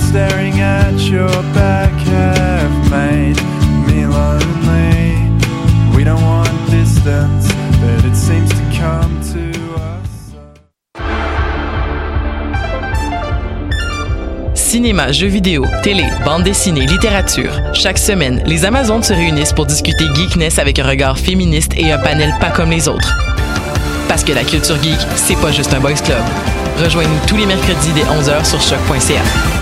Staring at your back made me lonely. We don't want distance, but it seems to come to. Cinéma, jeux vidéo, télé, bande dessinée, littérature. Chaque semaine, les Amazones se réunissent pour discuter geekness avec un regard féministe et un panel pas comme les autres. Parce que la culture geek, c'est pas juste un boys club. Rejoignez-nous tous les mercredis dès 11h sur choc.ca.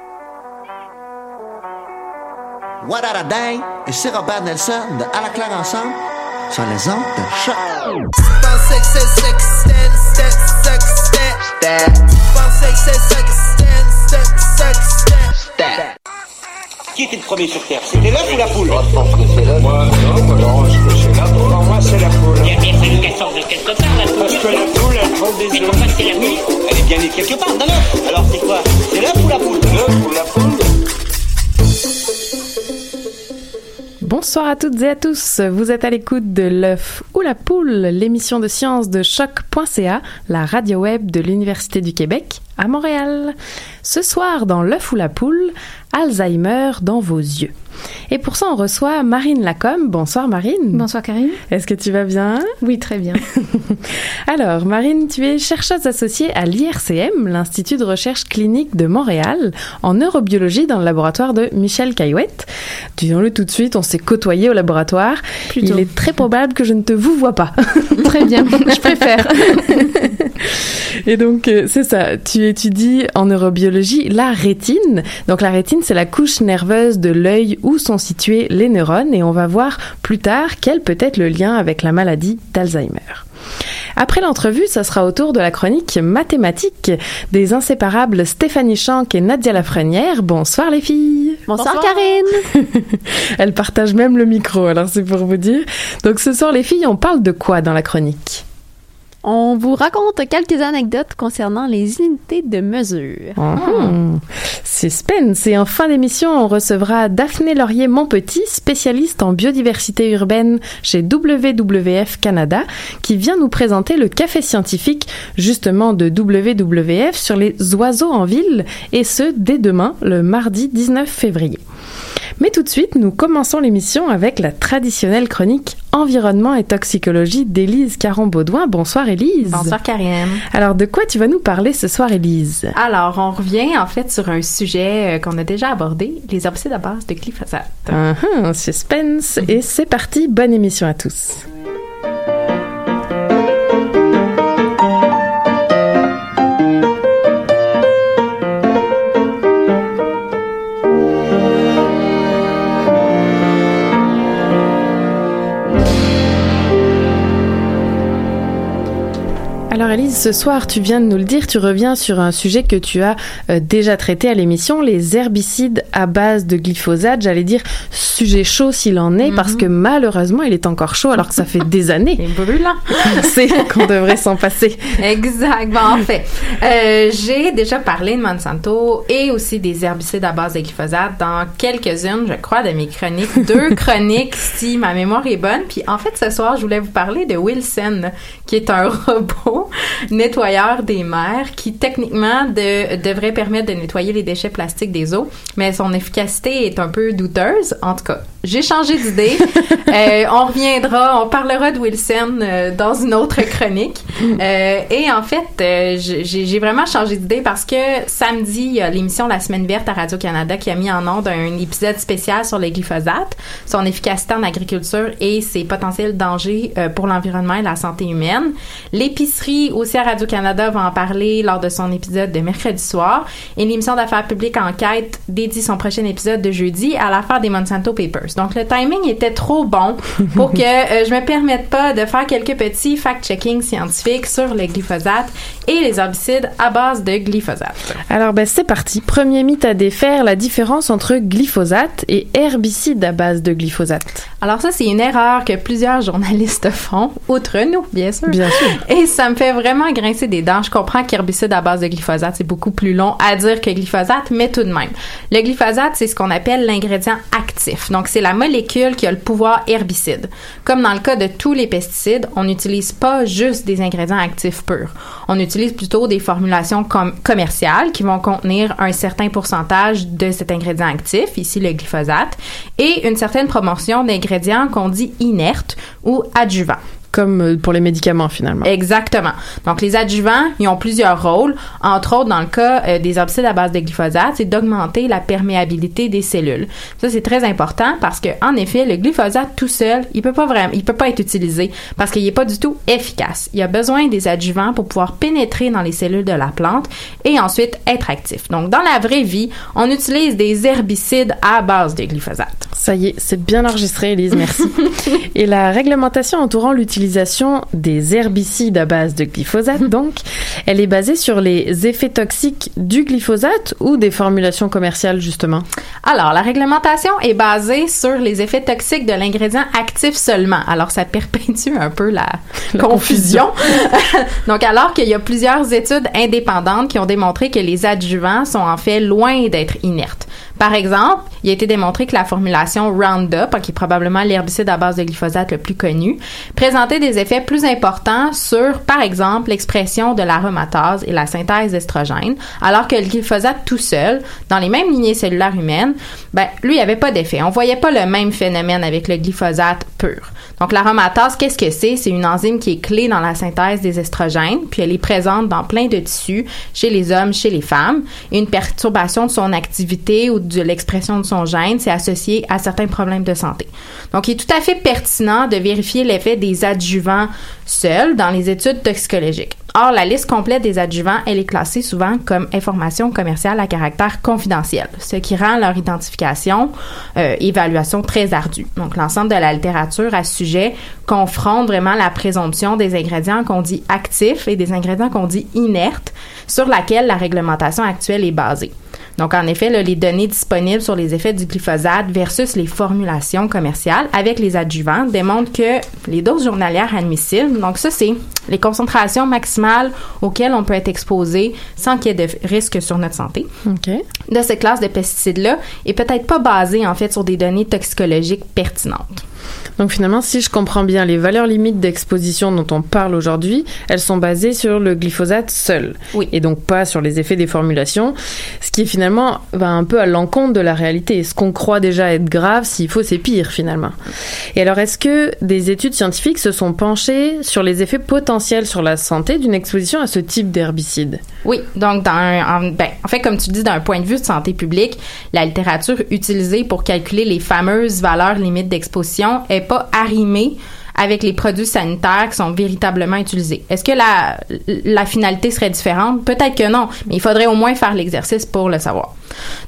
What a dang et c'est Robert Nelson de À la claire ensemble sur les ondes de choc. Qui était le premier sur Terre? C'était l'œuf ou la poule? Moi, je pense que c'est l'œuf. Moi, non, alors, je c'est la poule. Pour moi, c'est la poule. Il a bien fallu qu'elle sorte de quelque part, la poule. Parce que la poule, elle prend des Mais œufs. pourquoi c'est la nuit Elle est bien née quelque part dans l'œuf. Alors c'est quoi? C'est l'œuf ou la poule? L'œuf ou Bonsoir à toutes et à tous. Vous êtes à l'écoute de l'œuf ou la poule, l'émission de science de choc.ca, la radio web de l'Université du Québec à Montréal. Ce soir, dans l'œuf ou la poule, Alzheimer dans vos yeux. Et pour ça, on reçoit Marine Lacombe. Bonsoir Marine. Bonsoir Karine. Est-ce que tu vas bien? Oui, très bien. Alors, Marine, tu es chercheuse associée à l'IRCM, l'Institut de recherche clinique de Montréal, en neurobiologie dans le laboratoire de Michel Caillouette. Disons-le tout de suite, on s'est côtoyé au laboratoire. Plutôt. Il est très probable que je ne te vous vois pas. Très bien, je préfère. Et donc, euh, c'est ça, tu étudies en neurobiologie la rétine. Donc, la rétine, c'est la couche nerveuse de l'œil où sont situés les neurones et on va voir plus tard quel peut être le lien avec la maladie d'Alzheimer. Après l'entrevue, ça sera au tour de la chronique mathématique des inséparables Stéphanie Chanck et Nadia Lafrenière. Bonsoir les filles. Bonsoir, Karine. Elles partagent même le micro, alors c'est pour vous dire. Donc ce soir les filles, on parle de quoi dans la chronique? On vous raconte quelques anecdotes concernant les unités de mesure. Mhm. Suspense. Et en fin d'émission, on recevra Daphné Laurier-Montpetit, spécialiste en biodiversité urbaine chez WWF Canada, qui vient nous présenter le café scientifique, justement de WWF, sur les oiseaux en ville, et ce, dès demain, le mardi 19 février. Mais tout de suite, nous commençons l'émission avec la traditionnelle chronique Environnement et toxicologie d'Élise Caron-Baudouin. Bonsoir Élise. Bonsoir Karine. Alors, de quoi tu vas nous parler ce soir, Élise? Alors, on revient en fait sur un sujet euh, qu'on a déjà abordé, les herbicides à base de glyphosate. Ah, suspense. Et c'est parti, bonne émission à tous. Alors Lise, ce soir, tu viens de nous le dire, tu reviens sur un sujet que tu as euh, déjà traité à l'émission, les herbicides à base de glyphosate. J'allais dire sujet chaud s'il en est, parce que malheureusement, il est encore chaud alors que ça fait des années. C'est brûlant. C'est qu'on devrait s'en passer. Exact. Bon, en fait, euh, j'ai déjà parlé de Monsanto et aussi des herbicides à base de glyphosate dans quelques-unes, je crois, de mes chroniques. Deux chroniques, si ma mémoire est bonne. Puis en fait, ce soir, je voulais vous parler de Wilson, qui est un robot nettoyeur des mers qui techniquement de- devrait permettre de nettoyer les déchets plastiques des eaux, mais son efficacité est un peu douteuse. En tout cas, j'ai changé d'idée. Euh, on reviendra, on parlera de Wilson euh, dans une autre chronique. Euh, et en fait, j'ai vraiment changé d'idée parce que samedi, il y a l'émission La Semaine verte à Radio-Canada qui a mis en onde un épisode spécial sur le glyphosate, son efficacité en agriculture et ses potentiels dangers pour l'environnement et la santé humaine. L'épicerie aussi à Radio-Canada va en parler lors de son épisode de mercredi soir. Et l'émission d'affaires publiques Enquête dédie son prochain épisode de jeudi à l'affaire des Monsanto Papers. Donc le timing était trop bon pour que euh, je me permette pas de faire quelques petits fact-checking scientifiques sur le glyphosate et les herbicides à base de glyphosate. Alors ben c'est parti. Premier mythe à défaire, la différence entre glyphosate et herbicide à base de glyphosate. Alors ça, c'est une erreur que plusieurs journalistes font, outre nous, bien sûr. Bien sûr. Et ça me fait vraiment grincer des dents. Je comprends qu'herbicide à base de glyphosate, c'est beaucoup plus long à dire que glyphosate, mais tout de même. Le glyphosate, c'est ce qu'on appelle l'ingrédient actif. Donc, c'est la molécule qui a le pouvoir herbicide. Comme dans le cas de tous les pesticides, on n'utilise pas juste des ingrédients actifs purs. On utilise plutôt des formulations com- commerciales qui vont contenir un certain pourcentage de cet ingrédient actif, ici le glyphosate, et une certaine proportion d'ingrédients qu'on dit inertes ou adjuvants. Comme euh, pour les médicaments finalement. Exactement. Donc, les adjuvants, ils ont plusieurs rôles. Entre autres, dans le cas euh, des herbicides à base de glyphosate, c'est d'augmenter la perméabilité des cellules. Ça, c'est très important parce que, en effet, le glyphosate tout seul, il peut pas vraiment, il peut pas être utilisé parce qu'il est pas du tout efficace. Il y a besoin des adjuvants pour pouvoir pénétrer dans les cellules de la plante et ensuite être actif. Donc, dans la vraie vie, on utilise des herbicides à base de glyphosate. Ça y est, c'est bien enregistré, Elise, merci. Et la réglementation entourant l'utilisation des herbicides à base de glyphosate, donc, elle est basée sur les effets toxiques du glyphosate ou des formulations commerciales, justement? Alors, la réglementation est basée sur les effets toxiques de l'ingrédient actif seulement. Alors, ça perpétue un peu la, La confusion. Donc, alors qu'il y a plusieurs études indépendantes qui ont démontré que les adjuvants sont en fait loin d'être inertes. Par exemple, il a été démontré que la formulation Roundup, qui est probablement l'herbicide à base de glyphosate le plus connu, présentait des effets plus importants sur, par exemple, l'expression de l'aromatase et la synthèse d'estrogène, alors que le glyphosate tout seul, dans les mêmes lignées cellulaires humaines, ben, lui, il n'y avait pas d'effet. On voyait pas le même phénomène avec le glyphosate pur. Donc, l'aromatase, qu'est-ce que c'est? C'est une enzyme qui est clé dans la synthèse des estrogènes, puis elle est présente dans plein de tissus, chez les hommes, chez les femmes. Une perturbation de son activité ou de l'expression de son gène, c'est associé à certains problèmes de santé. Donc, il est tout à fait pertinent de vérifier l'effet des adjuvants seuls dans les études toxicologiques. Or, la liste complète des adjuvants, elle est classée souvent comme information commerciale à caractère confidentiel, ce qui rend leur identification, euh, évaluation très ardue. Donc, l'ensemble de la littérature à ce sujet confronte vraiment la présomption des ingrédients qu'on dit actifs et des ingrédients qu'on dit inertes, sur laquelle la réglementation actuelle est basée. Donc, en effet, là, les données disponibles sur les effets du glyphosate versus les formulations commerciales avec les adjuvants démontrent que les doses journalières admissibles, donc ça, c'est les concentrations maximales auxquelles on peut être exposé sans qu'il y ait de risque sur notre santé de cette classe de pesticides-là est peut-être pas basée, en fait, sur des données toxicologiques pertinentes. Donc finalement, si je comprends bien, les valeurs limites d'exposition dont on parle aujourd'hui, elles sont basées sur le glyphosate seul. Oui. Et donc pas sur les effets des formulations, ce qui finalement va un peu à l'encontre de la réalité. Ce qu'on croit déjà être grave, s'il faut, c'est pire finalement. Et alors, est-ce que des études scientifiques se sont penchées sur les effets potentiels sur la santé d'une exposition à ce type d'herbicide? Oui, donc dans un- en, ben, en fait, comme tu dis, d'un point de vue de santé publique, la littérature utilisée pour calculer les fameuses valeurs limites d'exposition est pas arrimée avec les produits sanitaires qui sont véritablement utilisés. Est-ce que la, finalité serait différente? Peut-être que non, mais il faudrait au moins faire l'exercice pour le savoir.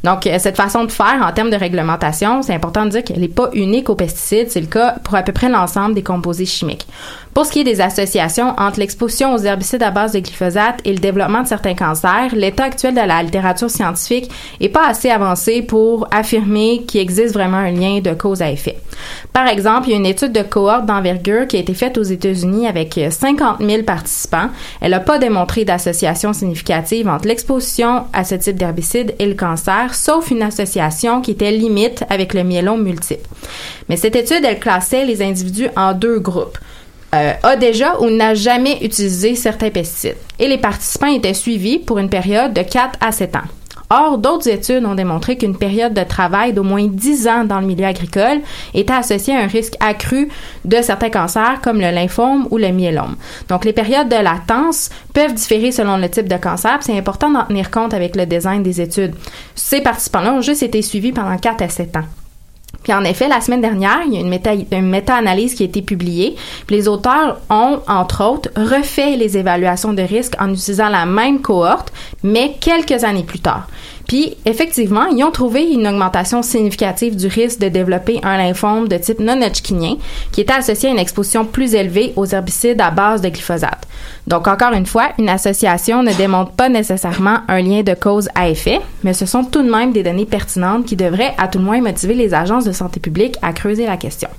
Donc, euh, cette façon de faire en termes de réglementation, c'est important de dire qu'elle n'est pas unique aux pesticides. C'est le cas pour à peu près l'ensemble des composés chimiques. Pour ce qui est des associations entre l'exposition aux herbicides à base de glyphosate et le développement de certains cancers, l'état actuel de la littérature scientifique est pas assez avancé pour affirmer qu'il existe vraiment un lien de cause à effet. Par exemple, il y a une étude de cohorte d'envergure qui a été faite aux États-Unis avec 50 000 participants. Elle n'a pas démontré d'association significative entre l'exposition à ce type d'herbicide et le cancer, sauf une association qui était limite avec le myélome multiple. Mais cette étude, elle classait les individus en deux groupes. Euh, a déjà ou n'a jamais utilisé certains pesticides. Et les participants étaient suivis pour une période de 4 à 7 ans. Or, d'autres études ont démontré qu'une période de travail d'au moins 10 ans dans le milieu agricole était associée à un risque accru de certains cancers comme le lymphome ou le myélome. Donc, les périodes de latence peuvent différer selon le type de cancer. C'est important d'en tenir compte avec le design des études. Ces participants-là ont juste été suivis pendant 4 à 7 ans. Puis en effet, la semaine dernière, il y a une, méta, une méta-analyse qui a été publiée. Puis les auteurs ont, entre autres, refait les évaluations de risque en utilisant la même cohorte, mais quelques années plus tard. Puis, effectivement, ils ont trouvé une augmentation significative du risque de développer un lymphome de type non-hodgkinien qui était associé à une exposition plus élevée aux herbicides à base de glyphosate. Donc, encore une fois, une association ne démontre pas nécessairement un lien de cause à effet, mais ce sont tout de même des données pertinentes qui devraient, à tout le moins, motiver les agences de santé publique à creuser la question.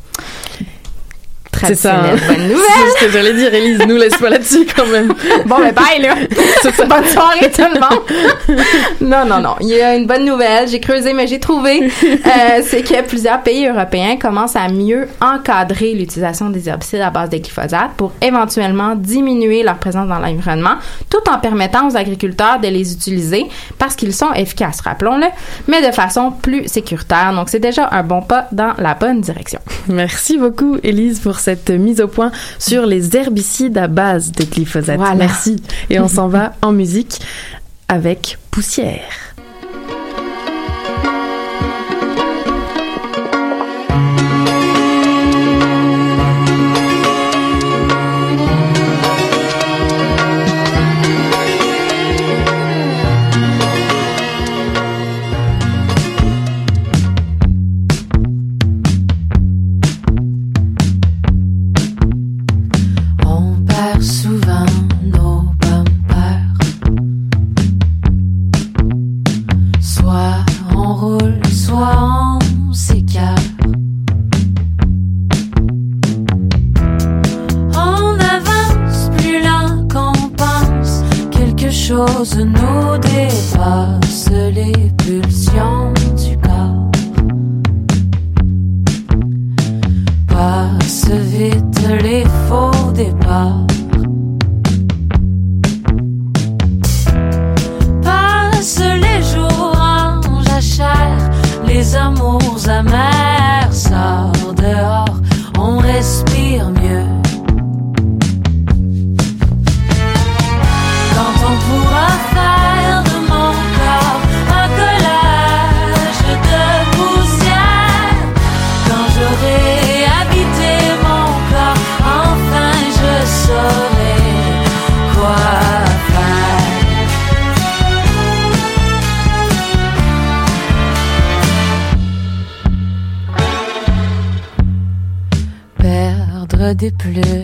C'est ça. hein. Bonne nouvelle! C'est ce que j'allais dire, Élise. Nous laisse pas là-dessus quand même. Bon, ben bye, là! bonne soirée, tout le monde! non, non, non. Il y a une bonne nouvelle. J'ai creusé, mais j'ai trouvé. Euh, c'est que plusieurs pays européens commencent à mieux encadrer l'utilisation des herbicides à base de glyphosate pour éventuellement diminuer leur présence dans l'environnement, tout en permettant aux agriculteurs de les utiliser parce qu'ils sont efficaces, rappelons-le, mais de façon plus sécuritaire. Donc, c'est déjà un bon pas dans la bonne direction. Merci beaucoup, Élise, pour cette mise au point sur les herbicides à base de glyphosate. Voilà. Merci. Et on s'en va en musique avec Poussière. Des plumes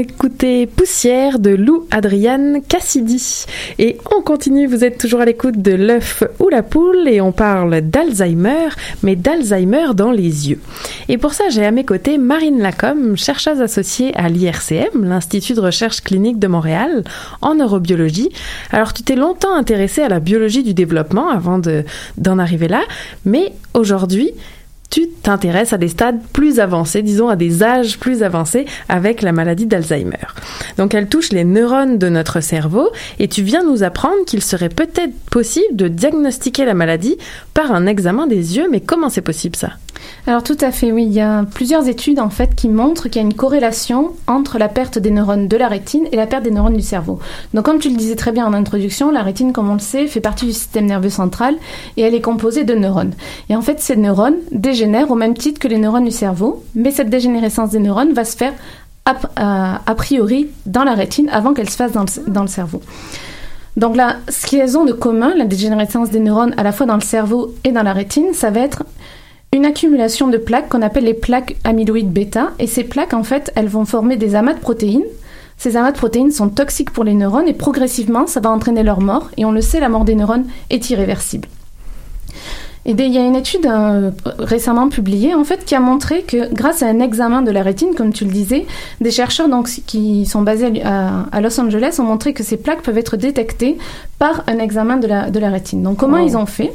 écoutait Poussière de Lou Adriane Cassidy. Et on continue, vous êtes toujours à l'écoute de l'œuf ou la poule et on parle d'Alzheimer, mais d'Alzheimer dans les yeux. Et pour ça, j'ai à mes côtés Marine Lacombe, chercheuse associée à l'IRCM, l'Institut de recherche clinique de Montréal, en neurobiologie. Alors tu t'es longtemps intéressée à la biologie du développement avant de- d'en arriver là, mais aujourd'hui, tu t'intéresses à des stades plus avancés, disons à des âges plus avancés avec la maladie d'Alzheimer. Donc elle touche les neurones de notre cerveau et tu viens nous apprendre qu'il serait peut-être possible de diagnostiquer la maladie par un examen des yeux, mais comment c'est possible ça? Alors tout à fait, oui. Il y a plusieurs études en fait qui montrent qu'il y a une corrélation entre la perte des neurones de la rétine et la perte des neurones du cerveau. Donc comme tu le disais très bien en introduction, la rétine, comme on le sait, fait partie du système nerveux central et elle est composée de neurones. Et en fait, ces neurones au même titre que les neurones du cerveau, mais cette dégénérescence des neurones va se faire a, a priori dans la rétine avant qu'elle se fasse dans le, dans le cerveau. Donc là, ce qu'elles ont de commun, la dégénérescence des neurones à la fois dans le cerveau et dans la rétine, ça va être une accumulation de plaques qu'on appelle les plaques amyloïdes bêta. Et ces plaques, en fait, elles vont former des amas de protéines. Ces amas de protéines sont toxiques pour les neurones et progressivement, ça va entraîner leur mort. Et on le sait, la mort des neurones est irréversible. Et il y a une étude euh, récemment publiée en fait qui a montré que grâce à un examen de la rétine, comme tu le disais, des chercheurs donc qui sont basés à, à Los Angeles ont montré que ces plaques peuvent être détectées par un examen de la, de la rétine. Donc comment Wow. ils ont fait?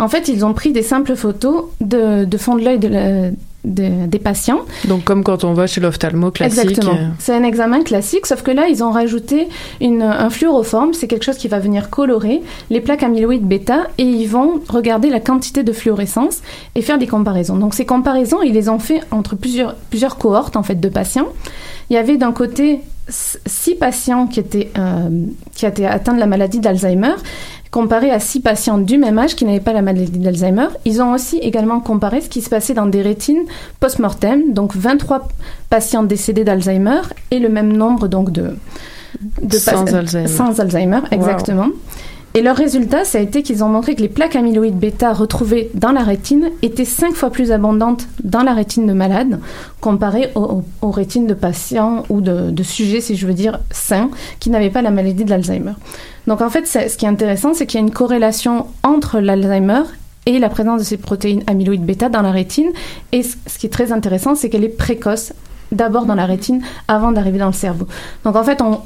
En fait, ils ont pris des simples photos de, de fond de l'œil de la- de- des patients Donc comme quand on va chez l'ophtalmo classique. Exactement. euh, C'est un examen classique, sauf que là, ils ont rajouté une, un fluoroforme. C'est quelque chose qui va venir colorer les plaques amyloïdes bêta et ils vont regarder la quantité de fluorescence et faire des comparaisons. Donc ces comparaisons, ils les ont fait entre plusieurs, plusieurs cohortes en fait de patients. Il y avait d'un côté six patients qui étaient, euh, qui étaient atteints de la maladie d'Alzheimer comparé à six patients du même âge qui n'avaient pas la maladie d'Alzheimer. Ils ont aussi également comparé ce qui se passait dans des rétines post-mortem, donc 23 patients décédés d'Alzheimer et le même nombre donc de, de Sans Alzheimer. sans Alzheimer, exactement. Et leur résultat, ça a été qu'ils ont montré que les plaques amyloïdes bêta retrouvées dans la rétine étaient cinq fois plus abondantes dans la rétine de malades comparées aux, rétines de patients ou de, de sujets, si je veux dire, sains, qui n'avaient pas la maladie de l'Alzheimer. Donc en fait, ce qui est intéressant, c'est qu'il y a une corrélation entre l'Alzheimer et la présence de ces protéines amyloïdes bêta dans la rétine. Et ce qui est très intéressant, c'est qu'elle est précoce d'abord dans la rétine avant d'arriver dans le cerveau. Donc en fait, on,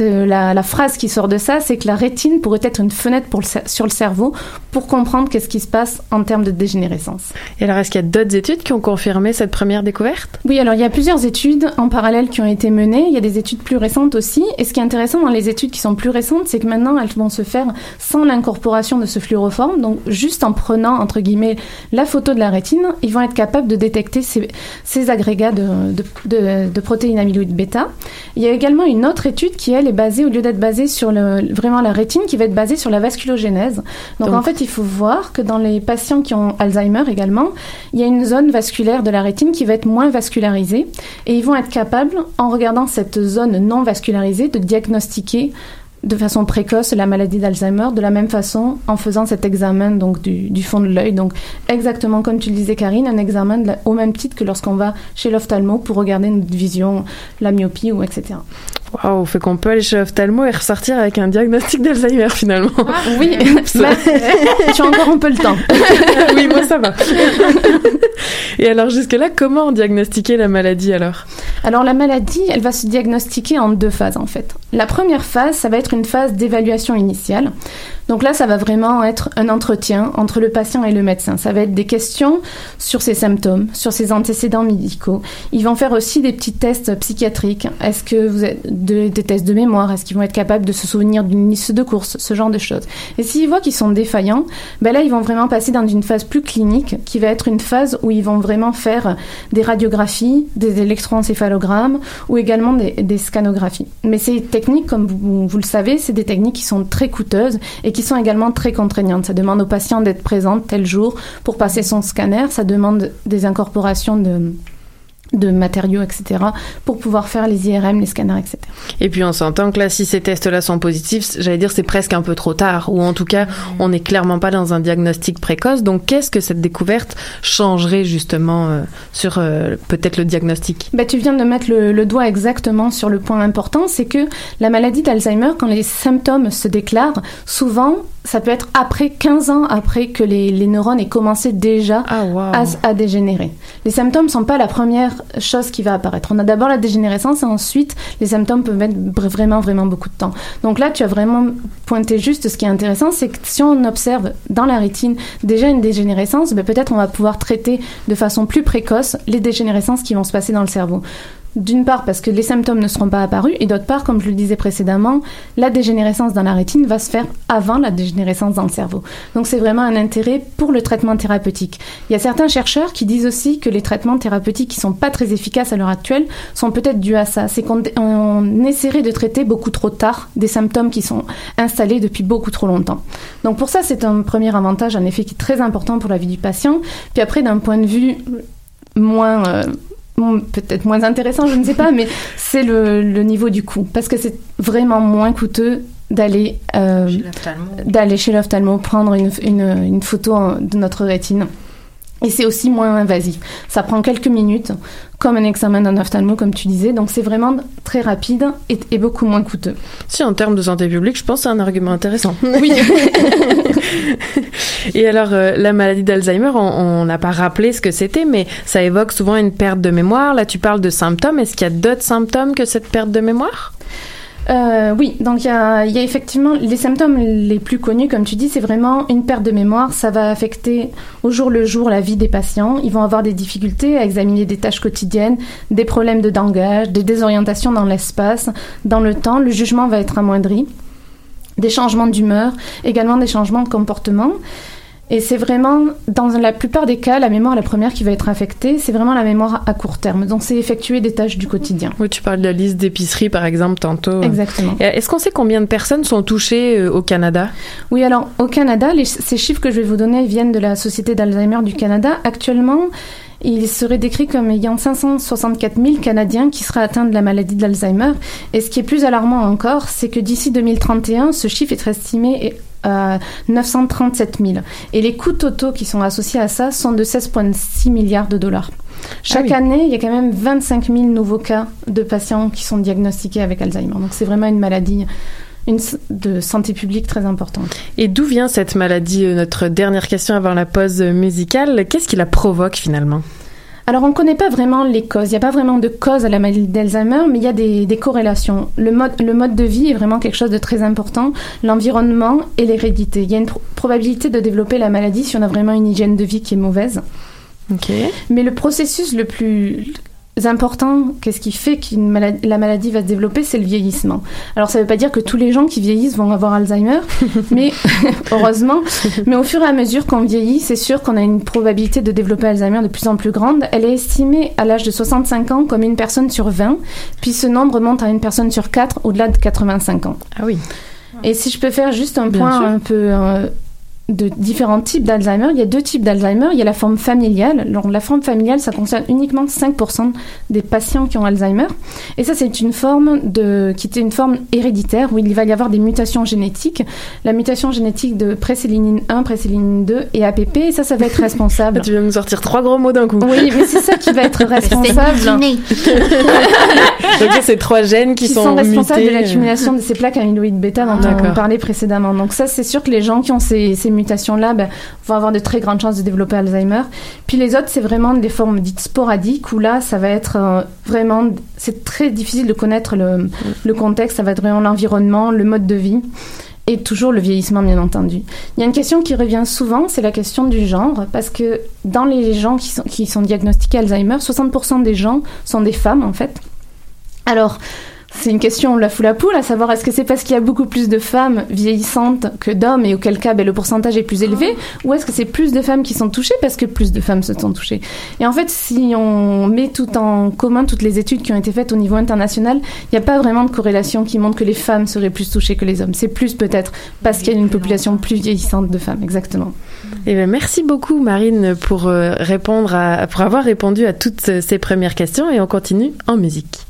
la, la phrase qui sort de ça, c'est que la rétine pourrait être une fenêtre pour le cer- sur le cerveau pour comprendre qu'est-ce qui se passe en termes de dégénérescence. Et alors est-ce qu'il y a d'autres études qui ont confirmé cette première découverte? Oui, alors il y a plusieurs études en parallèle qui ont été menées. Il y a des études plus récentes aussi. Et ce qui est intéressant dans les études qui sont plus récentes, c'est que maintenant elles vont se faire sans l'incorporation de ce fluoroforme. Donc juste en prenant, entre guillemets, la photo de la rétine, ils vont être capables de détecter ces, ces agrégats de, de, de- de protéines amyloïdes bêta. Il y a également une autre étude qui, elle, est basée, au lieu d'être basée sur le, vraiment la rétine, qui va être basée sur la vasculogénèse. Donc, Donc- en fait, il faut voir que dans les patients qui ont Alzheimer également, il y a une zone vasculaire de la rétine qui va être moins vascularisée et ils vont être capables, en regardant cette zone non vascularisée, de diagnostiquer de façon précoce la maladie d'Alzheimer, de la même façon en faisant cet examen donc du, fond de l'œil. Donc exactement comme tu le disais Karine, un examen au même titre que lorsqu'on va chez l'ophtalmo pour regarder notre vision, la myopie ou etc. Waouh, fait qu'on peut aller chez l'ophtalmo et ressortir avec un diagnostic d'Alzheimer finalement. Oui, Oups. mais tu as encore un peu le temps. oui, moi ça va. et alors jusque-là, comment diagnostiquer la maladie alors? Alors la maladie, elle va se diagnostiquer en deux phases en fait. La première phase, ça va être une phase d'évaluation initiale. Donc là, ça va vraiment être un entretien entre le patient et le médecin. Ça va être des questions sur ses symptômes, sur ses antécédents médicaux. Ils vont faire aussi des petits tests psychiatriques. Est-ce que vous êtes de- des tests de mémoire? Est-ce qu'ils vont être capables de se souvenir d'une liste de courses? Ce genre de choses. Et s'ils voient qu'ils sont défaillants, ben là, ils vont vraiment passer dans une phase plus clinique, qui va être une phase où ils vont vraiment faire des radiographies, des électroencéphalogrammes ou également des, des scanographies. Mais ces techniques, comme vous, vous le savez, c'est des techniques qui sont très coûteuses et qui sont également très contraignantes. Ça demande aux patients d'être présents tel jour pour passer son scanner. Ça demande des incorporations de de matériaux, etc., pour pouvoir faire les IRM, les scanners, etc. Et puis on s'entend que là, si ces tests-là sont positifs, j'allais dire c'est presque un peu trop tard, ou en tout cas, on n'est clairement pas dans un diagnostic précoce. Donc qu'est-ce que cette découverte changerait justement euh, sur euh, peut-être le diagnostic? Bah, Tu viens de mettre le, le, doigt exactement sur le point important, c'est que la maladie d'Alzheimer, quand les symptômes se déclarent, souvent ça peut être après 15 ans après que les, les neurones aient commencé déjà ah, wow. à, à, dégénérer. Les symptômes sont pas la première chose qui va apparaître. On a d'abord la dégénérescence et ensuite les symptômes peuvent mettre vraiment vraiment beaucoup de temps. Donc là, tu as vraiment pointé juste ce qui est intéressant, c'est que si on observe dans la rétine déjà une dégénérescence, ben peut-être on va pouvoir traiter de façon plus précoce les dégénérescences qui vont se passer dans le cerveau. D'une part parce que les symptômes ne seront pas apparus et d'autre part, comme je le disais précédemment, la dégénérescence dans la rétine va se faire avant la dégénérescence dans le cerveau. Donc c'est vraiment un intérêt pour le traitement thérapeutique. Il y a certains chercheurs qui disent aussi que les traitements thérapeutiques qui sont pas très efficaces à l'heure actuelle sont peut-être dus à ça. C'est qu'on on essaierait de traiter beaucoup trop tard des symptômes qui sont installés depuis beaucoup trop longtemps. Donc pour ça, c'est un premier avantage, un effet qui est très important pour la vie du patient. Puis après, d'un point de vue moins euh, peut-être moins intéressant, je ne sais pas, mais c'est le, le, niveau du coût. Parce que c'est vraiment moins coûteux d'aller euh, d'aller chez l'ophtalmo prendre une, une, une, photo de notre rétine. Et c'est aussi moins invasif. Ça prend quelques minutes, comme un examen d'un ophtalmo, comme tu disais. Donc c'est vraiment très rapide et, et, beaucoup moins coûteux. Si, en termes de santé publique, je pense que c'est un argument intéressant. Oui. et alors, euh, la maladie d'Alzheimer, on n'a pas rappelé ce que c'était, mais ça évoque souvent une perte de mémoire. Là, tu parles de symptômes. Est-ce qu'il y a d'autres symptômes que cette perte de mémoire? Euh, oui, donc il y a, y a, effectivement les symptômes les plus connus, comme tu dis, c'est vraiment une perte de mémoire. Ça va affecter au jour le jour la vie des patients. Ils vont avoir des difficultés à examiner des tâches quotidiennes, des problèmes de langage, des désorientations dans l'espace, dans le temps. Le jugement va être amoindri, des changements d'humeur, également des changements de comportement. Et c'est vraiment, dans la plupart des cas, la mémoire la première qui va être affectée, c'est vraiment la mémoire à court terme. Donc c'est effectuer des tâches du quotidien. Oui, tu parles de la liste d'épicerie par exemple tantôt. Exactement. Est-ce qu'on sait combien de personnes sont touchées euh, au Canada? Oui, alors au Canada, les, ces chiffres que je vais vous donner viennent de la Société d'Alzheimer du Canada. Actuellement, il serait décrit comme ayant 564 000 Canadiens qui seraient atteints de la maladie d'Alzheimer. Et ce qui est plus alarmant encore, c'est que d'ici 2031, ce chiffre est estimé à 937 000. Et les coûts totaux qui sont associés à ça sont de 16,6 milliards de dollars. Chaque ah oui. année, il y a quand même 25 000 nouveaux cas de patients qui sont diagnostiqués avec Alzheimer. Donc c'est vraiment une maladie une de santé publique très importante. Et d'où vient cette maladie Notre dernière question avant la pause musicale? Qu'est-ce qui la provoque finalement? Alors, on ne connaît pas vraiment les causes. Il n'y a pas vraiment de cause à la maladie d'Alzheimer, mais il y a des, des, corrélations. Le mode, le mode de vie est vraiment quelque chose de très important. L'environnement et l'hérédité. Il y a une pro probabilité de développer la maladie si on a vraiment une hygiène de vie qui est mauvaise. Okay. Mais le processus le plus important, qu'est-ce qui fait que maladie, la maladie va se développer, c'est le vieillissement. Alors ça ne veut pas dire que tous les gens qui vieillissent vont avoir Alzheimer, mais heureusement, mais au fur et à mesure qu'on vieillit, c'est sûr qu'on a une probabilité de développer Alzheimer de plus en plus grande. Elle est estimée à l'âge de 65 ans comme une personne sur 20, puis ce nombre monte à une personne sur 4 au-delà de 85 ans. Ah oui. Et si je peux faire juste un point un peu euh, de différents types d'Alzheimer. Il y a deux types d'Alzheimer. Il y a la forme familiale. Donc, la forme familiale, ça concerne uniquement 5% des patients qui ont Alzheimer. Et ça, c'est une forme de, qui était une forme héréditaire où il va y avoir des mutations génétiques. La mutation génétique de présélinine 1, présélinine 2 et APP. Et ça, ça va être responsable. tu vas me sortir trois gros mots d'un coup. Oui, mais c'est ça qui va être responsable. Donc, c'est trois gènes qui, qui sont, sont responsables mutés. de l'accumulation de ces plaques amyloïdes bêta dont ah, on parlait précédemment. Donc, ça, c'est sûr que les gens qui ont ces, ces mutations-là ben, vont avoir de très grandes chances de développer Alzheimer. Puis les autres, c'est vraiment des formes dites sporadiques où là, ça va être euh, vraiment, c'est très difficile de connaître le, contexte, ça va être vraiment l'environnement, le mode de vie. Et toujours le vieillissement, bien entendu. Il y a une question qui revient souvent, c'est la question du genre, parce que dans les gens qui sont, qui sont diagnostiqués Alzheimer, 60% des gens sont des femmes, en fait. Alors, c'est une question la foule à poule, à savoir est-ce que c'est parce qu'il y a beaucoup plus de femmes vieillissantes que d'hommes et auquel cas ben, le pourcentage est plus élevé, ou est-ce que c'est plus de femmes qui sont touchées parce que plus de femmes se sont touchées? Et en fait, si on met tout en commun toutes les études qui ont été faites au niveau international, il n'y a pas vraiment de corrélation qui montre que les femmes seraient plus touchées que les hommes. C'est plus peut-être parce qu'il y a une population plus vieillissante de femmes, exactement. Eh bien, merci beaucoup Marine pour euh, répondre à, pour avoir répondu à toutes ces premières questions et on continue en musique.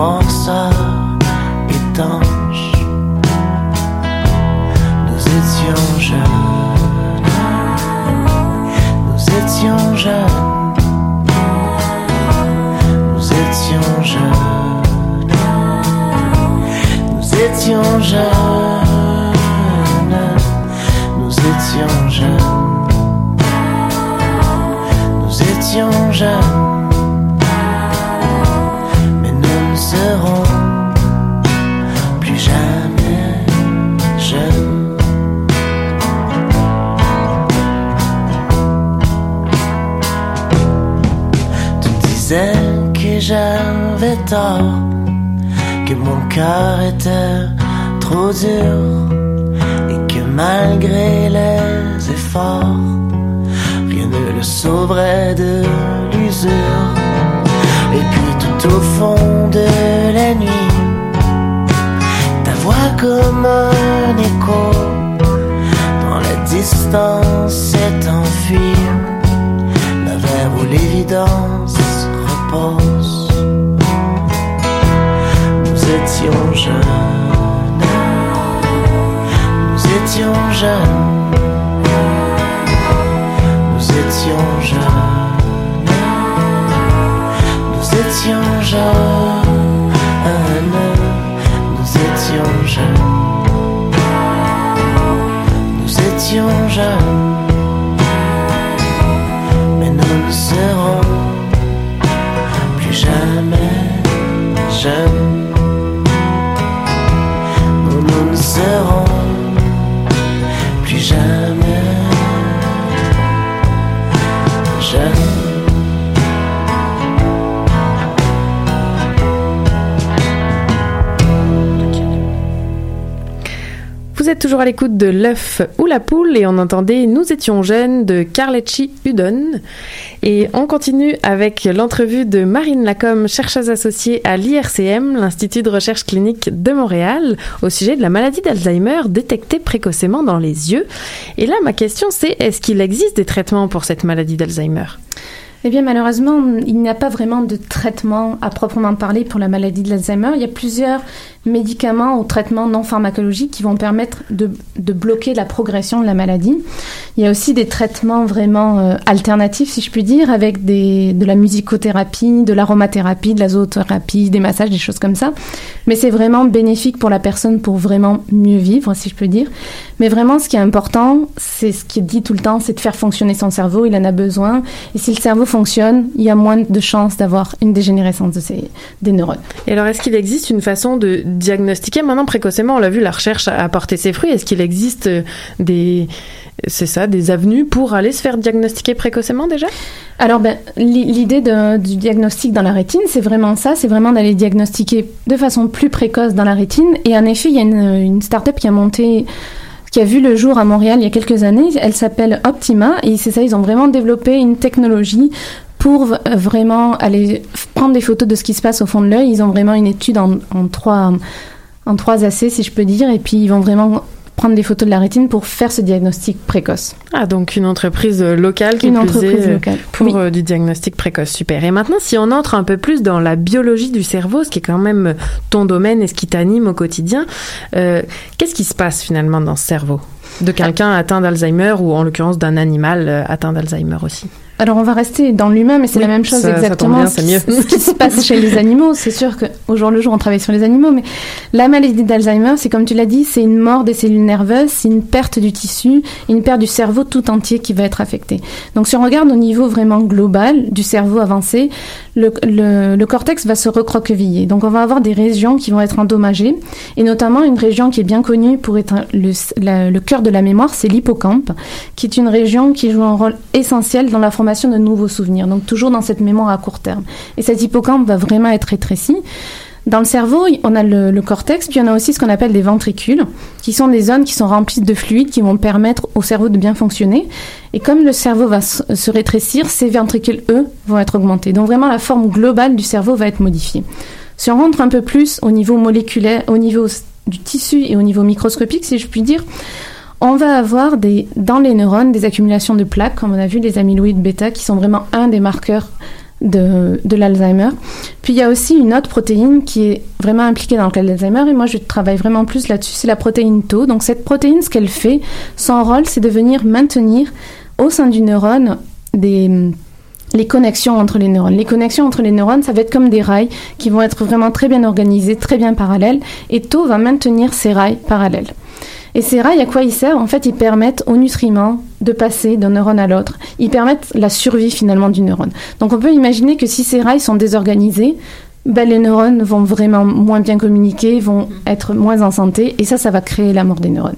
Nous étions jeunes, nous étions jeunes, nous étions jeunes, nous étions jeunes, nous étions jeunes, nous étions jeunes j'avais tort, que mon cœur était trop dur, et que malgré les efforts, rien ne le sauverait de l'usure. Et puis tout au fond de la nuit, ta voix comme un écho dans la distance s'est enfuie, la vers où l'évidence repose. Nous étions jeunes, nous étions jeunes, nous étions jeunes. Nous étions jeunes, nous étions jeunes, nous étions jeunes, mais nous ne serons plus jamais jeunes. Toujours à l'écoute de l'œuf ou la poule et on entendait Nous étions jeunes de Carlecci Udon. Et on continue avec l'entrevue de Marine Lacombe, chercheuse associée à l'IRCM, l'Institut de recherche clinique de Montréal, au sujet de la maladie d'Alzheimer détectée précocement dans les yeux. Et là, ma question c'est, est-ce qu'il existe des traitements pour cette maladie d'Alzheimer? Eh bien, malheureusement, il n'y a pas vraiment de traitement à proprement parler pour la maladie de l'Alzheimer. Il y a plusieurs médicaments ou traitements non pharmacologiques qui vont permettre de, de bloquer la progression de la maladie. Il y a aussi des traitements vraiment euh, alternatifs, si je puis dire, avec des, de la musicothérapie, de l'aromathérapie, de la zoothérapie, des massages, des choses comme ça. Mais c'est vraiment bénéfique pour la personne pour vraiment mieux vivre, si je peux dire. Mais vraiment, ce qui est important, c'est ce qui est dit tout le temps, c'est de faire fonctionner son cerveau. Il en a besoin. Et si le cerveau fonctionne, il y a moins de chances d'avoir une dégénérescence des neurones. Et alors, est-ce qu'il existe une façon de diagnostiquer maintenant précocement On l'a vu, la recherche a porté ses fruits. Est-ce qu'il existe euh, des, c'est ça, des avenues pour aller se faire diagnostiquer précocement déjà? Alors, ben, l'idée du diagnostic dans la rétine, c'est vraiment ça, c'est vraiment d'aller diagnostiquer de façon plus précoce dans la rétine. Et en effet, il y a une, une start-up qui a monté qui a vu le jour à Montréal il y a quelques années. Elle s'appelle Optima et c'est ça, ils ont vraiment développé une technologie pour v- vraiment aller prendre des photos de ce qui se passe au fond de l'œil. Ils ont vraiment une étude en, en trois en trois AC, si je peux dire, et puis ils vont vraiment prendre des photos de la rétine pour faire ce diagnostic précoce. Ah, donc une entreprise euh, locale qui Une entreprise est, euh, locale, pour oui. euh, du diagnostic précoce. Super. Et maintenant, si on entre un peu plus dans la biologie du cerveau, ce qui est quand même euh, ton domaine et ce qui t'anime au quotidien, euh, qu'est-ce qui se passe finalement dans ce cerveau? De quelqu'un atteint d'Alzheimer ou en l'occurrence d'un animal euh, atteint d'Alzheimer aussi? Alors on va rester dans l'humain, mais c'est Oui, la même chose ça- ça tombe exactement. bien, ce qui- mieux. Ce qui se passe chez les animaux, c'est sûr qu'au jour le jour on travaille sur les animaux, mais la maladie d'Alzheimer, c'est comme tu l'as dit, c'est une mort des cellules nerveuses, c'est une perte du tissu, une perte du cerveau tout entier qui va être affecté. Donc si on regarde au niveau vraiment global du cerveau avancé, le, le- le cortex va se recroqueviller. Donc on va avoir des régions qui vont être endommagées, et notamment une région qui est bien connue pour être un- le, la- le cœur de la mémoire, c'est l'hippocampe, qui est une région qui joue un rôle essentiel dans la formation de nouveaux souvenirs, donc toujours dans cette mémoire à court terme. Et cet hippocampe va vraiment être rétréci. Dans le cerveau, on a le, cortex, puis on a aussi ce qu'on appelle des ventricules, qui sont des zones qui sont remplies de fluides qui vont permettre au cerveau de bien fonctionner. Et comme le cerveau va se rétrécir, ces ventricules, eux, vont être augmentés. Donc vraiment, la forme globale du cerveau va être modifiée. Si on rentre un peu plus au niveau moléculaire, au niveau du tissu et au niveau microscopique, si je puis dire, on va avoir dans les neurones des accumulations de plaques, comme on a vu les amyloïdes bêta, qui sont vraiment un des marqueurs de, de l'Alzheimer. Puis il y a aussi une autre protéine qui est vraiment impliquée dans le cas de l'Alzheimer, et moi je travaille vraiment plus là-dessus, c'est la protéine Tau. Donc cette protéine, ce qu'elle fait, son rôle, c'est de venir maintenir au sein du neurone des les connexions entre les neurones. Les connexions entre les neurones, ça va être comme des rails qui vont être vraiment très bien organisés, très bien parallèles, et Tau va maintenir ces rails parallèles. Et ces rails, à quoi ils servent En fait, ils permettent aux nutriments de passer d'un neurone à l'autre. Ils permettent la survie finalement du neurone. Donc on peut imaginer que si ces rails sont désorganisés, ben, les neurones vont vraiment moins bien communiquer, vont être moins en santé, et ça, ça va créer la mort des neurones.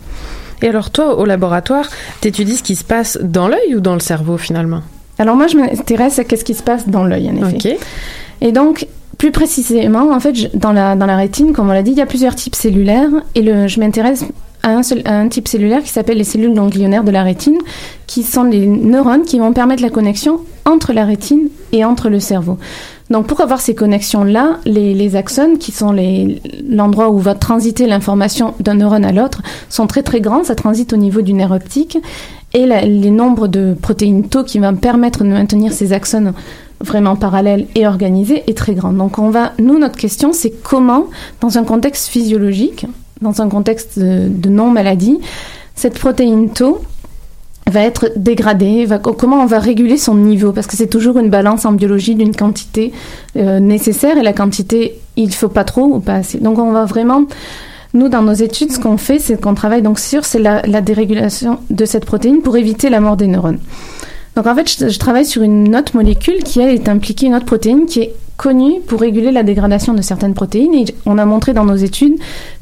Et alors toi, au laboratoire, t'étudies ce qui se passe dans l'œil ou dans le cerveau finalement? Alors moi, je m'intéresse à ce qui se passe dans l'œil, en effet. Et donc, plus précisément, en fait, je- dans la, dans la rétine, comme on l'a dit, il y a plusieurs types cellulaires, et le, je m'intéresse à un, seul, à un type cellulaire qui s'appelle les cellules ganglionnaires de la rétine, qui sont les neurones qui vont permettre la connexion entre la rétine et entre le cerveau. Donc pour avoir ces connexions-là, les, les axones, qui sont l'endroit où va transiter l'information d'un neurone à l'autre, sont très très grands, ça transite au niveau du nerf optique, et les nombres de protéines tau qui vont permettre de maintenir ces axones vraiment parallèles et organisés est très grand. Donc on va, nous notre question c'est comment, dans un contexte physiologique, dans un contexte de, non-maladie, cette protéine tau va être dégradée, comment on va réguler son niveau, parce que c'est toujours une balance en biologie d'une quantité euh, nécessaire et la quantité, il faut pas trop ou pas assez. Donc on va vraiment, nous dans nos études, ce qu'on fait, c'est qu'on travaille donc sur la dérégulation de cette protéine pour éviter la mort des neurones. Donc en fait, je, je travaille sur une autre molécule qui elle, est impliquée, une autre protéine qui est connue pour réguler la dégradation de certaines protéines. Et on a montré dans nos études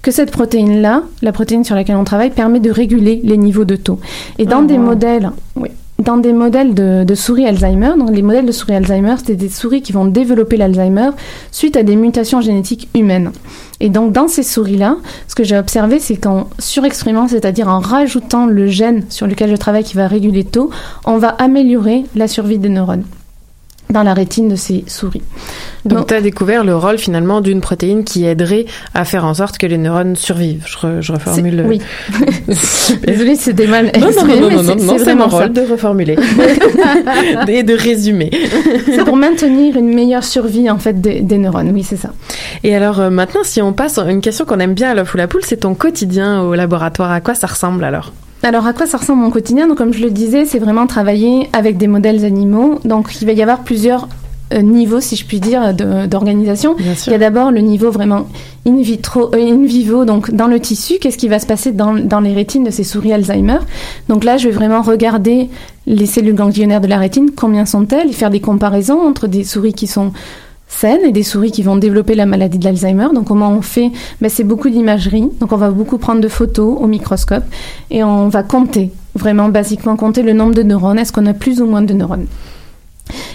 que cette protéine-là, la protéine sur laquelle on travaille, permet de réguler les niveaux de taux. Et dans Ah, des wow. modèles, oui, dans des modèles de, souris Alzheimer, donc les modèles de souris Alzheimer, c'est des souris qui vont développer l'Alzheimer suite à des mutations génétiques humaines. Et donc dans ces souris-là, ce que j'ai observé, c'est qu'en surexprimant, c'est-à-dire en rajoutant le gène sur lequel je travaille qui va réguler taux, on va améliorer la survie des neurones dans la rétine de ces souris. Donc tu as découvert le rôle finalement d'une protéine qui aiderait à faire en sorte que les neurones survivent. Je, re- je reformule. Oui. Désolée, c'était mal Non, non, exprimé, non, non, c'est- non, c'est vraiment mon ça. rôle de reformuler et de résumer. C'est pour maintenir une meilleure survie en fait des, des neurones. Oui, c'est ça. Et alors euh, maintenant, si on passe à une question qu'on aime bien à l'œuf ou la poule, c'est ton quotidien au laboratoire. À quoi ça ressemble alors? Alors, à quoi ça ressemble mon quotidien Donc, comme je le disais, c'est vraiment travailler avec des modèles animaux. Donc, il va y avoir plusieurs euh, niveaux, si je puis dire, d'organisation. Il y a d'abord le niveau vraiment in vitro, euh, in vivo, donc dans le tissu. Qu'est-ce qui va se passer dans, dans les rétines de ces souris Alzheimer? Donc là, je vais vraiment regarder les cellules ganglionnaires de la rétine, combien sont-elles, et faire des comparaisons entre des souris qui sont saines et des souris qui vont développer la maladie de l'Alzheimer. Donc comment on fait? Ben, C'est beaucoup d'imagerie. Donc on va beaucoup prendre de photos au microscope et on va compter, vraiment basiquement compter le nombre de neurones. Est-ce qu'on a plus ou moins de neurones?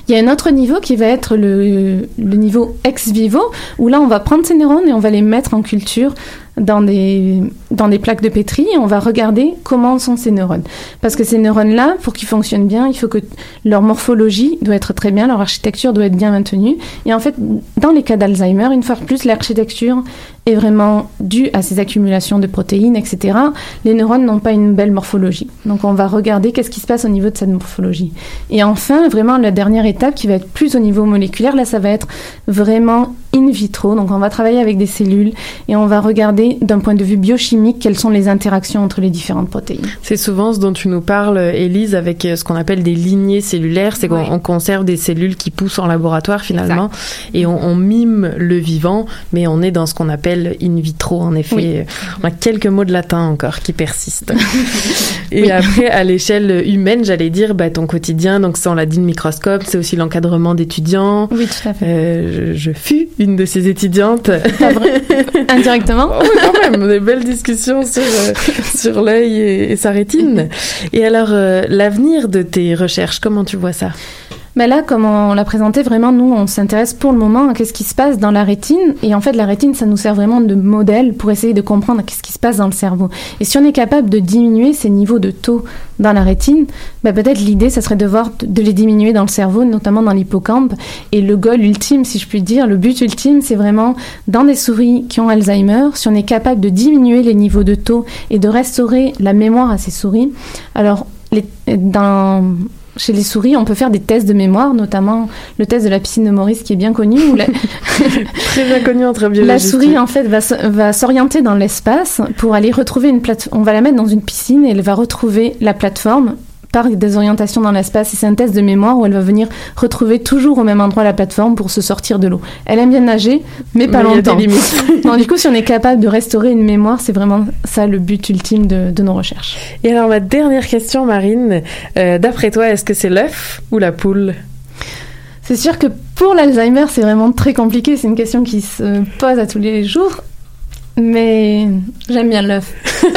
Il y a un autre niveau qui va être le, le niveau ex vivo, où là on va prendre ces neurones et on va les mettre en culture dans des, dans des plaques de pétri et on va regarder comment sont ces neurones. Parce que ces neurones-là, pour qu'ils fonctionnent bien, il faut que leur morphologie doit être très bien, leur architecture doit être bien maintenue. Et en fait, dans les cas d'Alzheimer, une fois de plus, l'architecture est vraiment due à ces accumulations de protéines, etc. Les neurones n'ont pas une belle morphologie. Donc on va regarder qu'est-ce qui se passe au niveau de cette morphologie. Et enfin, vraiment, la dernière étape qui va être plus au niveau moléculaire, là, ça va être vraiment in vitro. Donc on va travailler avec des cellules et on va regarder d'un point de vue biochimique quelles sont les interactions entre les différentes protéines. C'est souvent ce dont tu nous parles, Élise, avec euh, ce qu'on appelle des lignées cellulaires. C'est qu'on Ouais. conserve des cellules qui poussent en laboratoire finalement et on, on mime le vivant, mais on est dans ce qu'on appelle in vitro en effet. Oui. On a quelques mots de latin encore qui persistent. et après, à l'échelle humaine, j'allais dire, bah, ton quotidien, donc ça on l'a dit, le microscope, c'est aussi l'encadrement d'étudiants. Oui, tout à fait. Euh, je, je fus une de ces étudiantes. Indirectement Oh, oui, quand même, des belles discussions sur, euh, sur l'œil et, et sa rétine. Et alors, euh, l'avenir de tes recherches, comment tu vois ça? Mais là, comme on l'a présenté, vraiment, nous, on s'intéresse pour le moment à qu'est-ce qui se passe dans la rétine. Et en fait, la rétine, ça nous sert vraiment de modèle pour essayer de comprendre qu'est-ce qui se passe dans le cerveau. Et si on est capable de diminuer ces niveaux de taux dans la rétine, bah, peut-être l'idée, ça serait de voir de les diminuer dans le cerveau, notamment dans l'hippocampe. Et le goal ultime, si je puis dire, le but ultime, c'est vraiment dans des souris qui ont Alzheimer, si on est capable de diminuer les niveaux de taux et de restaurer la mémoire à ces souris, alors les, dans chez les souris, on peut faire des tests de mémoire, notamment le test de la piscine de Maurice qui est bien connu. Où la, Très bien connu entre biologistes. la souris, en fait, va s'orienter dans l'espace pour aller retrouver une plateforme. On va la mettre dans une piscine et elle va retrouver la plateforme par des orientations dans l'espace. Et c'est un test de mémoire où elle va venir retrouver toujours au même endroit la plateforme pour se sortir de l'eau. Elle aime bien nager, mais pas Mais longtemps. Non, du coup, si on est capable de restaurer une mémoire, c'est vraiment ça le but ultime de, de nos recherches. Et alors, ma dernière question, Marine, euh, d'après toi, est-ce que c'est l'œuf ou la poule? C'est sûr que pour l'Alzheimer, c'est vraiment très compliqué. C'est une question qui se pose à tous les jours. Mais j'aime bien l'œuf.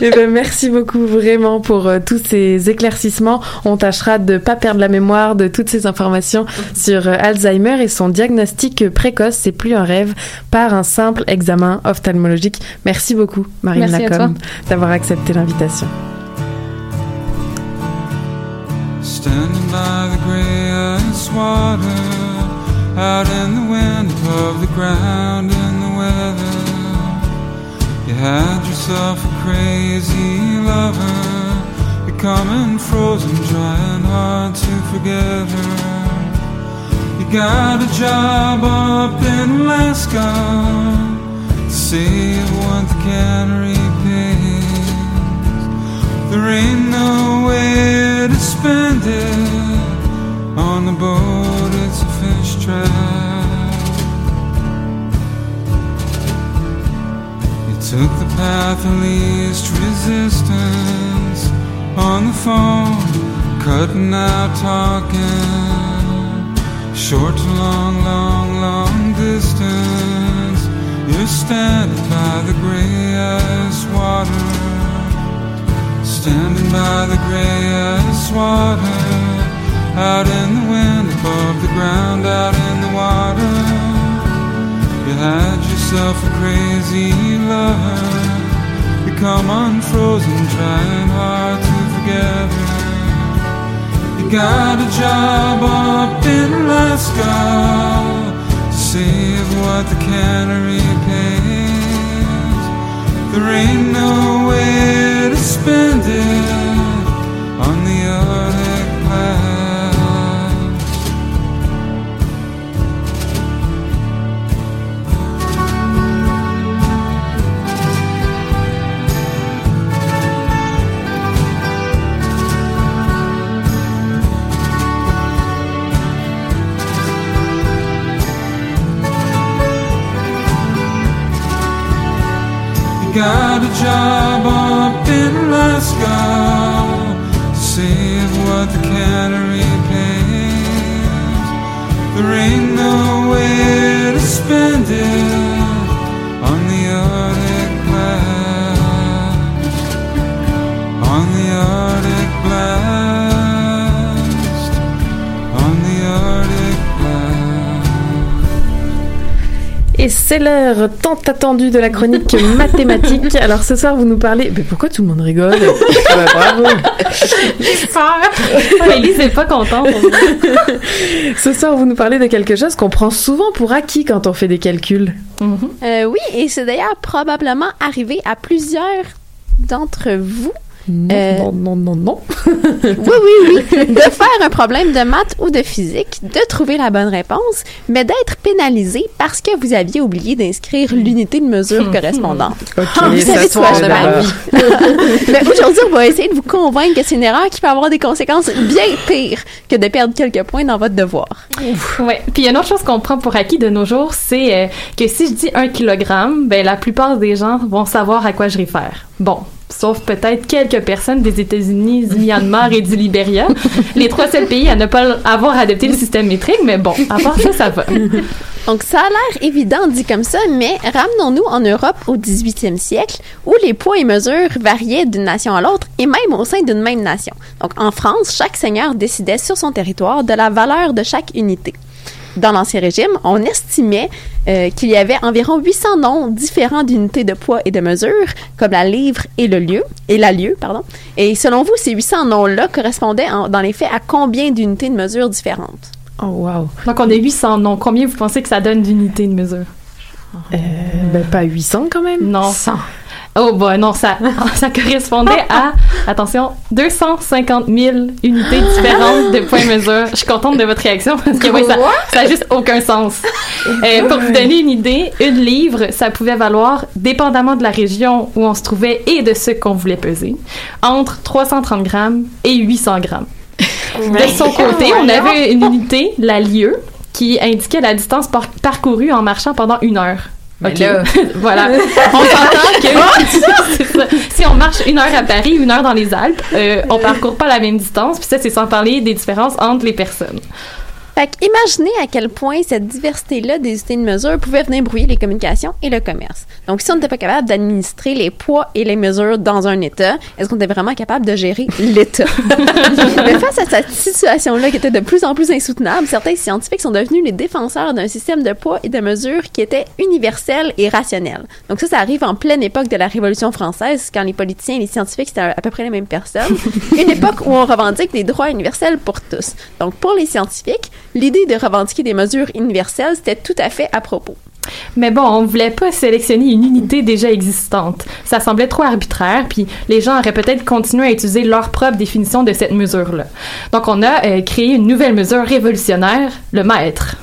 Eh ben, merci beaucoup vraiment pour euh, tous ces éclaircissements. On tâchera de pas perdre la mémoire de toutes ces informations sur euh, Alzheimer et son diagnostic précoce. C'est plus un rêve par un simple examen ophtalmologique. Merci beaucoup, Marine Merci Lacombe, d'avoir accepté l'invitation. Standing by the gray ice water, out in the wind, above the ground had yourself a crazy lover, becoming frozen, trying hard to forget her. You got a job up in Alaska to save what the cannery pays. There ain't no way to spend it on the boat, it's a fish trap. Took the path of least resistance on the phone, cutting out talking. Short to long, long, long distance. You're standing by the gray ice water. Standing by the gray ice water, out in the wind, above the ground, out in the water. You had yourself a crazy lover, become unfrozen, trying hard to forget her. You got a job up in Alaska to save what the cannery pays. There ain't no way to spend it got a job up in to save what the cannery pays. There ain't no way to spend it c'est l'heure tant attendue de la chronique mathématique. Alors ce soir, vous nous parlez. Mais pourquoi tout le monde rigole? Ah bah, Bravo. Elise n'est pas contente. Ce soir, vous nous parlez de quelque chose qu'on prend souvent pour acquis quand on fait des calculs. Euh, oui, et c'est d'ailleurs probablement arrivé à plusieurs d'entre vous. Non, Euh, non, non, non, non. oui, oui, oui. De faire un problème de maths ou de physique, de trouver la bonne réponse, mais d'être pénalisé parce que vous aviez oublié d'inscrire l'unité de mesure correspondante. Ok, Vous ça savez de ma vie. mais aujourd'hui, on va essayer de vous convaincre que c'est une erreur qui peut avoir des conséquences bien pires que de perdre quelques points dans votre devoir. Ouais. Puis il y a une autre chose qu'on prend pour acquis de nos jours, c'est euh, que si je dis un kilogramme, ben la plupart des gens vont savoir à quoi je réfère. Bon. Sauf peut-être quelques personnes des États-Unis, du Myanmar et du Libéria. Les trois seuls pays à ne pas avoir adopté le système métrique, mais bon, à part ça, ça va. Donc, ça a l'air évident dit comme ça, mais ramenons-nous en Europe au 18e siècle, où les poids et mesures variaient d'une nation à l'autre et même au sein d'une même nation. Donc, en France, chaque seigneur décidait sur son territoire de la valeur de chaque unité. Dans l'Ancien Régime, on estimait euh, qu'il y avait environ 800 noms différents d'unités de poids et de mesure, comme la livre et le lieu, et la lieu, pardon. Et selon vous, ces 800 noms-là correspondaient en- dans les faits à combien d'unités de mesure différentes? Oh, wow. Donc, on a 800 noms. Combien vous pensez que ça donne d'unités de mesure? ben, pas 800 quand même. Non. Oh, bah non, ça, ça correspondait à, attention, 250 000 unités différentes de points mesure. Je suis contente de votre réaction parce que oui, ça, ça a juste aucun sens. Euh, pour vous donner une idée, une livre, ça pouvait valoir, dépendamment de la région où on se trouvait et de ce qu'on voulait peser, entre 330 grammes et 800 grammes. De son côté, on avait une unité, la lieue, qui indiquait la distance par- parcourue en marchant pendant une heure. Mais Ok. là- voilà. On s'entend que si on marche une heure à Paris, une heure dans les Alpes, euh, on parcourt pas la même distance. Puis ça, c'est sans parler des différences entre les personnes. Fait imaginez à quel point cette diversité-là des unités de mesure pouvait venir brouiller les communications et le commerce. Donc, si on n'était pas capable d'administrer les poids et les mesures dans un État, est-ce qu'on était vraiment capable de gérer l'État? Face à cette situation-là qui était de plus en plus insoutenable, certains scientifiques sont devenus les défenseurs d'un système de poids et de mesures qui était universel et rationnel. Donc ça, ça arrive en pleine époque de la Révolution française, quand les politiciens et les scientifiques, c'était à peu près les mêmes personnes. Une époque où on revendique des droits universels pour tous. Donc pour les scientifiques, l'idée de revendiquer des mesures universelles, c'était tout à fait à propos. Mais bon, on voulait pas sélectionner une unité déjà existante. Ça semblait trop arbitraire, puis les gens auraient peut-être continué à utiliser leur propre définition de cette mesure-là. Donc on a euh, créé une nouvelle mesure révolutionnaire, le mètre.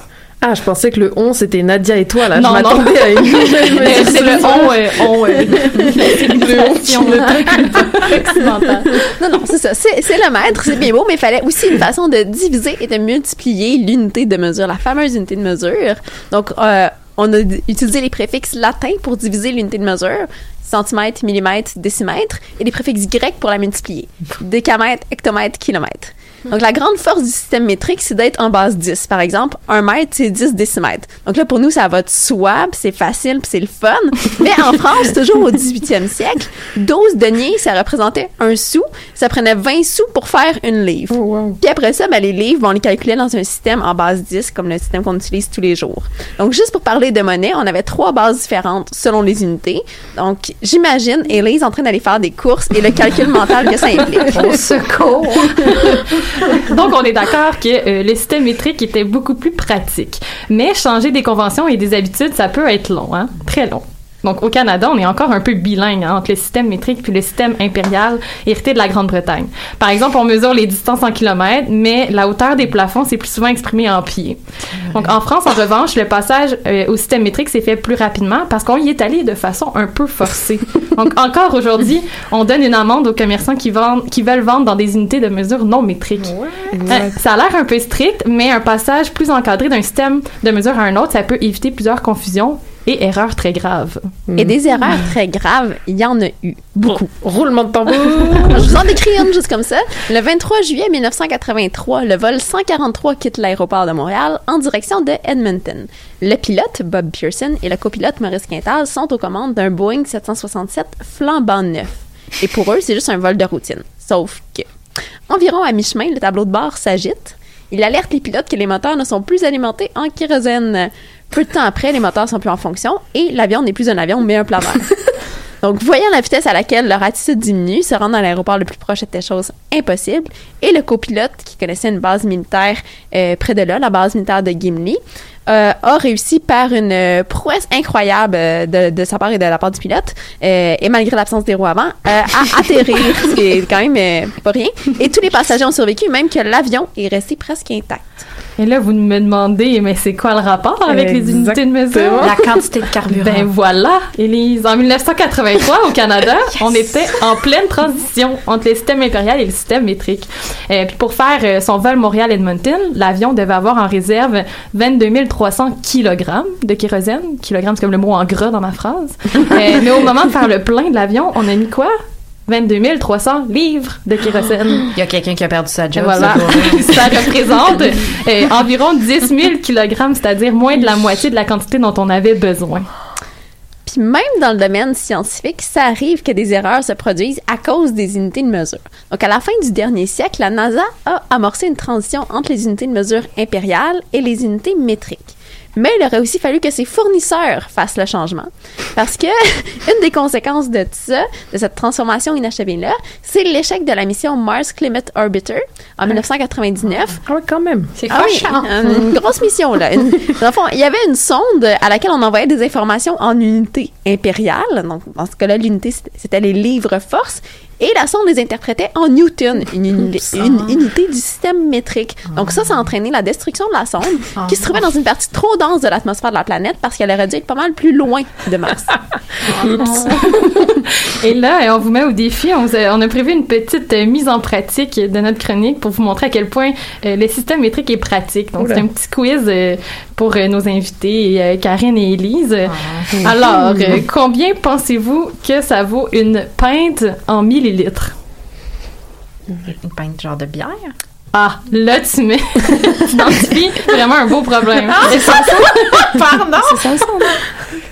Ah, je pensais que le on c'était Nadia et toi là. Non, je non. m'attendais à une c'est le on, euh, on, euh, Le on occidental. Non, non, c'est ça. C'est c'est le mètre, c'est bien beau, mais il fallait aussi une façon de diviser et de multiplier l'unité de mesure, la fameuse unité de mesure. Donc, euh, on a d- utilisé les préfixes latins pour diviser l'unité de mesure, centimètre, millimètre, décimètre, et les préfixes grecs pour la multiplier, décamètre, hectomètre, kilomètre. Donc, la grande force du système métrique, c'est d'être en base 10. Par exemple, un mètre, c'est 10 décimètres. Donc là, pour nous, ça va de soi, c'est facile, c'est le fun. Mais en France, toujours au 18e siècle, 12 deniers, ça représentait un sou. Ça prenait 20 sous pour faire une livre. Puis après ça, ben, les livres, on les calculait dans un système en base 10, comme le système qu'on utilise tous les jours. Donc, juste pour parler de monnaie, on avait trois bases différentes selon les unités. Donc, j'imagine Élise en train d'aller faire des courses et le calcul mental que ça implique. Au secours! Donc, on est d'accord que euh, le système métrique était beaucoup plus pratique. Mais changer des conventions et des habitudes, ça peut être long, hein? Très long. Donc, au Canada, on est encore un peu bilingue hein, entre le système métrique puis le système impérial hérité de la Grande-Bretagne. Par exemple, on mesure les distances en kilomètres, mais la hauteur des plafonds, c'est plus souvent exprimé en pieds. Donc, en France, en revanche, le passage euh, au système métrique s'est fait plus rapidement parce qu'on y est allé de façon un peu forcée. Donc, encore aujourd'hui, on donne une amende aux commerçants qui, vendent, qui veulent vendre dans des unités de mesure non métriques. Euh, ça a l'air un peu strict, mais un passage plus encadré d'un système de mesure à un autre, ça peut éviter plusieurs confusions et erreurs très graves. Et des erreurs très graves, il y en a eu. Beaucoup. Roulement de tambour. Je vous en décris une juste comme ça. Le 23 juillet 1983, le vol 143 quitte l'aéroport de Montréal en direction de Edmonton. Le pilote, Bob Pearson, et le copilote, Maurice Quintal, sont aux commandes d'un Boeing 767 flambant neuf. Et pour eux, c'est juste un vol de routine. Sauf que, environ à mi-chemin, le tableau de bord s'agite. Il alerte les pilotes que les moteurs ne sont plus alimentés en kérosène. Peu de temps après, les moteurs sont plus en fonction et l'avion n'est plus un avion, mais un planeur. Donc, voyant la vitesse à laquelle leur attitude diminue, se rendre à l'aéroport le plus proche était chose impossible. Et le copilote, qui connaissait une base militaire euh, près de là, la base militaire de Gimli, euh, a réussi par une euh, prouesse incroyable de, de sa part et de la part du pilote, euh, et malgré l'absence des roues avant, à atterrir, ce qui est quand même pas rien. Et tous les passagers ont survécu, même que l'avion est resté presque intact. Et là, vous me demandez, mais c'est quoi le rapport avec les unités de mesure? La quantité de carburant. Ben voilà, Élise. En 1983, au Canada, on était en pleine transition entre le système impérial et le système métrique. Et puis pour faire euh, son vol Montréal-Edmonton, l'avion devait avoir en réserve 22 300 kilogrammes de kérosène. Kilogramme, c'est comme le mot en gras dans ma phrase. Euh, mais au moment de faire le plein de l'avion, on a mis quoi? 22 300 livres de kérosène. Il y a quelqu'un qui a perdu sa job. Voilà. ça représente euh, environ 10 000 kilogrammes, c'est-à-dire moins de la moitié de la quantité dont on avait besoin. Puis même dans le domaine scientifique, ça arrive que des erreurs se produisent à cause des unités de mesure. Donc à la fin du dernier siècle, la NASA a amorcé une transition entre les unités de mesure impériales et les unités métriques. Mais il aurait aussi fallu que ses fournisseurs fassent le changement. Parce que une des conséquences de ça, de cette transformation inachevée-là, c'est l'échec de la mission Mars Climate Orbiter en 1999. Ah oui, quand même. C'est Ah oui, cochon. une grosse mission, là. Une- dans le fond, il y avait une sonde à laquelle on envoyait des informations en unités impériales. Donc, dans ce cas-là, l'unité, c'était- c'était les livres force. Et la sonde les interprétait en Newton, une, une unité du système métrique. Donc ça, ça a entraîné la destruction de la sonde, qui se trouvait dans une partie trop dense de l'atmosphère de la planète parce qu'elle aurait dû être pas mal plus loin de Mars. Et là, on vous met au défi. On, vous a, on a prévu une petite euh, mise en pratique de notre chronique pour vous montrer à quel point euh, le système métrique est pratique. Donc, c'est un petit quiz euh, pour euh, nos invités, euh, Karine et Élise. Alors, euh, combien pensez-vous que ça vaut une pinte en millilitres? Une pinte genre de bière? Ah, là, tu mets, tu identifies vraiment un beau problème. Et 500, Pardon? c'est 500,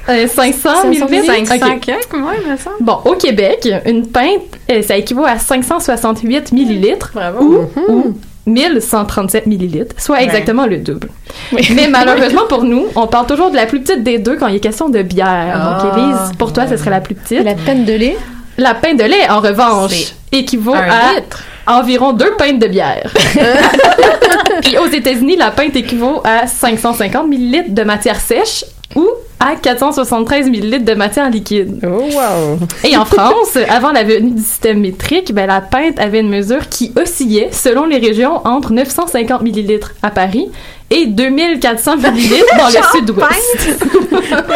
euh, 500 millilitres? 500 Ok. quelques, moi, il me semble. Bon, au Québec, une pinte, euh, ça équivaut à 568 millilitres Bravo. ou, ou 1137 millilitres, soit Ouais. exactement le double. Mais malheureusement pour nous, on parle toujours de la plus petite des deux quand il est question de bière. Donc, Ah. Élise, pour toi, ce serait la plus petite. La peine de lait? La pinte de lait, en revanche, équivaut à litre. environ deux pintes de bière. Puis aux États-Unis, la pinte équivaut à 550 millilitres de matière sèche ou à 473 millilitres de matière liquide. Oh, wow. Et en France, avant la venue du système métrique, ben, la pinte avait une mesure qui oscillait, selon les régions, entre 950 millilitres à Paris et 2400 millilitres dans le sud-ouest.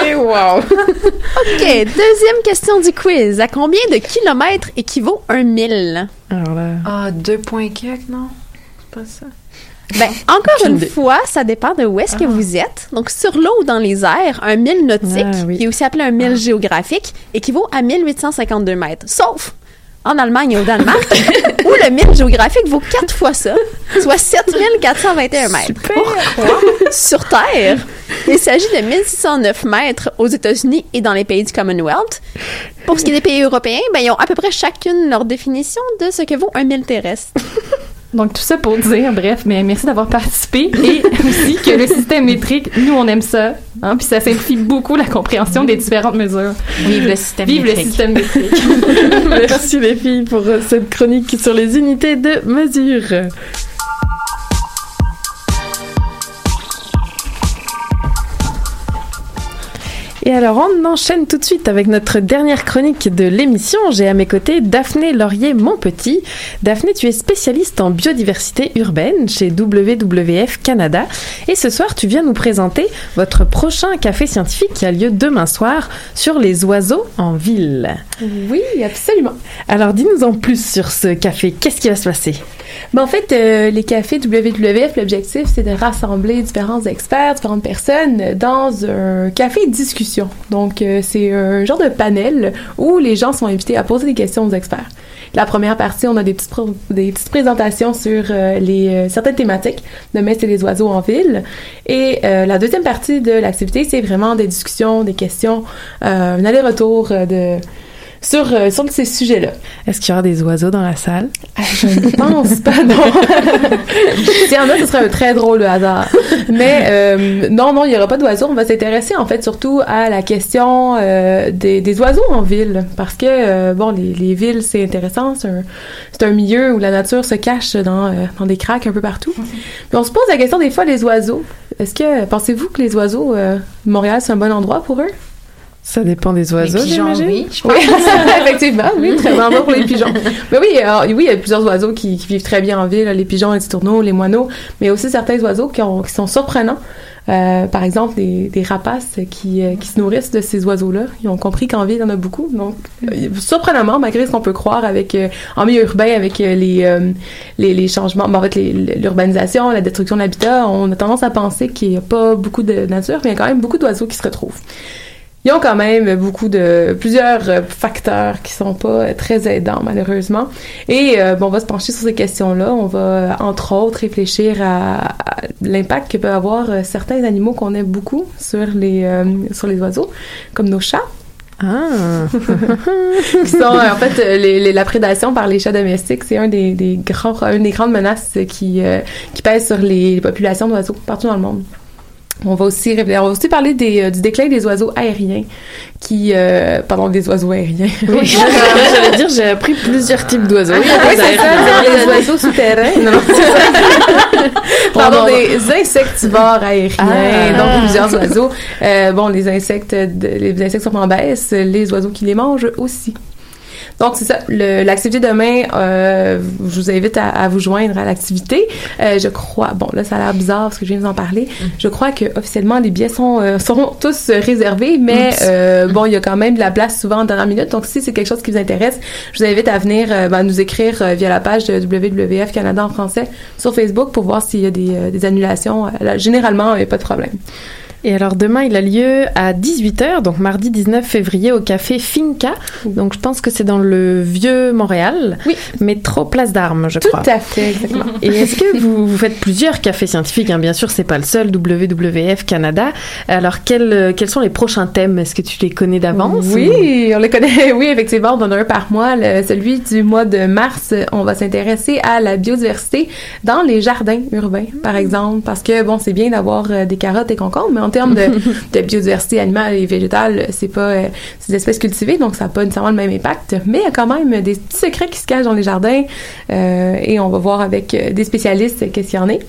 Et wow. OK, deuxième question du quiz. À combien de kilomètres équivaut un mille? Alors là. Ah, deux points quelques, non? C'est pas ça. Ben, encore Aucune une fois, ça dépend de où est-ce que vous êtes. Donc, sur l'eau ou dans les airs, un mille nautique, Ah, oui. qui est aussi appelé un mille géographique, équivaut à 1852 mètres. Sauf en Allemagne et au Danemark, où le mille géographique vaut quatre fois ça, soit 7421 mètres. Sur Terre, il s'agit de 1609 mètres aux États-Unis et dans les pays du Commonwealth. Pour ce qui est des pays européens, ben, ils ont à peu près chacune leur définition de ce que vaut un mille terrestre. Donc tout ça pour dire, bref, mais merci d'avoir participé et aussi que le système métrique, nous on aime ça, hein, puis ça simplifie beaucoup la compréhension des différentes mesures. Vive le système Vive le métrique. système métrique. Merci les filles pour euh, cette chronique sur les unités de mesure. Et alors, on enchaîne tout de suite avec notre dernière chronique de l'émission. J'ai à mes côtés Daphné Laurier-Montpetit. Daphné, tu es spécialiste en biodiversité urbaine chez WWF Canada. Et ce soir, tu viens nous présenter votre prochain café scientifique qui a lieu demain soir sur les oiseaux en ville. Oui, absolument. Alors, dis-nous en plus sur ce café. Qu'est-ce qui va se passer? Ben, en fait, euh, les cafés WWF, l'objectif, c'est de rassembler différents experts, différentes personnes dans un café discussion. Donc, euh, c'est un genre de panel où les gens sont invités à poser des questions aux experts. La première partie, on a des petites, présentations sur euh, certaines thématiques. Demain, c'est les oiseaux en ville. Et la deuxième partie de l'activité, c'est vraiment des discussions, des questions, un aller-retour de sur, euh, sur ces sujets-là. Est-ce qu'il y aura des oiseaux dans la salle? Ah, je ne pense pas, non. S'il y en a, ce serait un très drôle hasard. Mais euh, non, non, il n'y aura pas d'oiseaux. On va s'intéresser en fait surtout à la question euh, des, des oiseaux en ville. Parce que, bon, les, les villes, c'est intéressant. C'est un, milieu où la nature se cache dans, dans des craques un peu partout. Puis on se pose la question des fois, les oiseaux. Est-ce que, pensez-vous que les oiseaux, Montréal, c'est un bon endroit pour eux? Ça dépend des oiseaux, pigeons, j'imagine. oui, je pense. Oui, effectivement, oui, très endroit pour les pigeons. Mais oui, alors, oui, il y a plusieurs oiseaux qui, qui vivent très bien en ville, les pigeons, les tourneaux, les moineaux, mais aussi certains oiseaux qui, ont, qui sont surprenants. Euh, par exemple, des, des rapaces qui, euh, qui se nourrissent de ces oiseaux-là. Ils ont compris qu'en ville, il y en a beaucoup. Donc, euh, surprenamment, malgré ce qu'on peut croire avec euh, en milieu urbain, avec les, euh, les, les changements, ben, en fait, l'urbanisation, la destruction de l'habitat, on a tendance à penser qu'il n'y a pas beaucoup de nature, mais il y a quand même beaucoup d'oiseaux qui se retrouvent. Ils ont quand même beaucoup de plusieurs euh, facteurs qui sont pas euh, très aidants malheureusement. Et euh, bon, on va se pencher sur ces questions-là. On va entre autres réfléchir à, à l'impact que peuvent avoir certains animaux qu'on aime beaucoup sur les euh, sur les oiseaux, comme nos chats. Ah. qui sont en fait les, les- la prédation par les chats domestiques, c'est un des, des grands une des grandes menaces qui euh, qui pèsent sur les populations d'oiseaux partout dans le monde. On va aussi révéler- on va aussi parler des, euh, du déclin des oiseaux aériens qui euh, pardon des oiseaux aériens. Oui, j'allais dire, j'ai appris plusieurs types d'oiseaux. Ah, oui, des c'est ça, aériens. des oiseaux souterrains. Non. Pardon, des insectivores aériens, Ah. donc plusieurs oiseaux. Euh, bon, les insectes, de- les insectes sont en baisse, les oiseaux qui les mangent aussi. Donc, c'est ça. L'activité demain, euh, je vous invite à, à vous joindre à l'activité. Euh, je crois, bon, là, ça a l'air bizarre parce que je viens de vous en parler. Je crois que officiellement les billets sont, euh, seront tous euh, réservés, mais euh, bon, il y a quand même de la place souvent en dernière minute. Donc, si c'est quelque chose qui vous intéresse, je vous invite à venir euh, ben, nous écrire via la page de WWF Canada en français sur Facebook pour voir s'il y a des, euh, des annulations. Là, généralement, il n'y a pas de problème. Et alors demain, il a lieu à 18h, donc mardi 19 février au café Finca. Donc je pense que c'est dans le vieux Montréal. Oui. Métro Place d'Armes, je Tout crois. à fait, exactement. Et est-ce que vous, vous faites plusieurs cafés scientifiques hein? Bien sûr, c'est pas le seul, WWF Canada. Alors, quels, quels sont les prochains thèmes? Est-ce que tu les connais d'avance? Oui, on les connaît. Oui, effectivement, on en a un par mois. Le- celui du mois de mars, on va s'intéresser à la biodiversité dans les jardins urbains, par exemple, parce que bon, c'est bien d'avoir euh, des carottes et concombres, mais en termes de, biodiversité animale et végétale, c'est pas euh, des espèces cultivées, donc ça n'a pas nécessairement le même impact. Mais il y a quand même des petits secrets qui se cachent dans les jardins, euh, et on va voir avec euh, des spécialistes qu'est-ce qu'il y en est.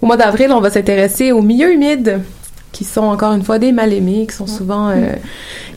Au mois d'avril, on va s'intéresser aux milieux humides qui sont encore une fois des mal-aimés, qui sont souvent euh,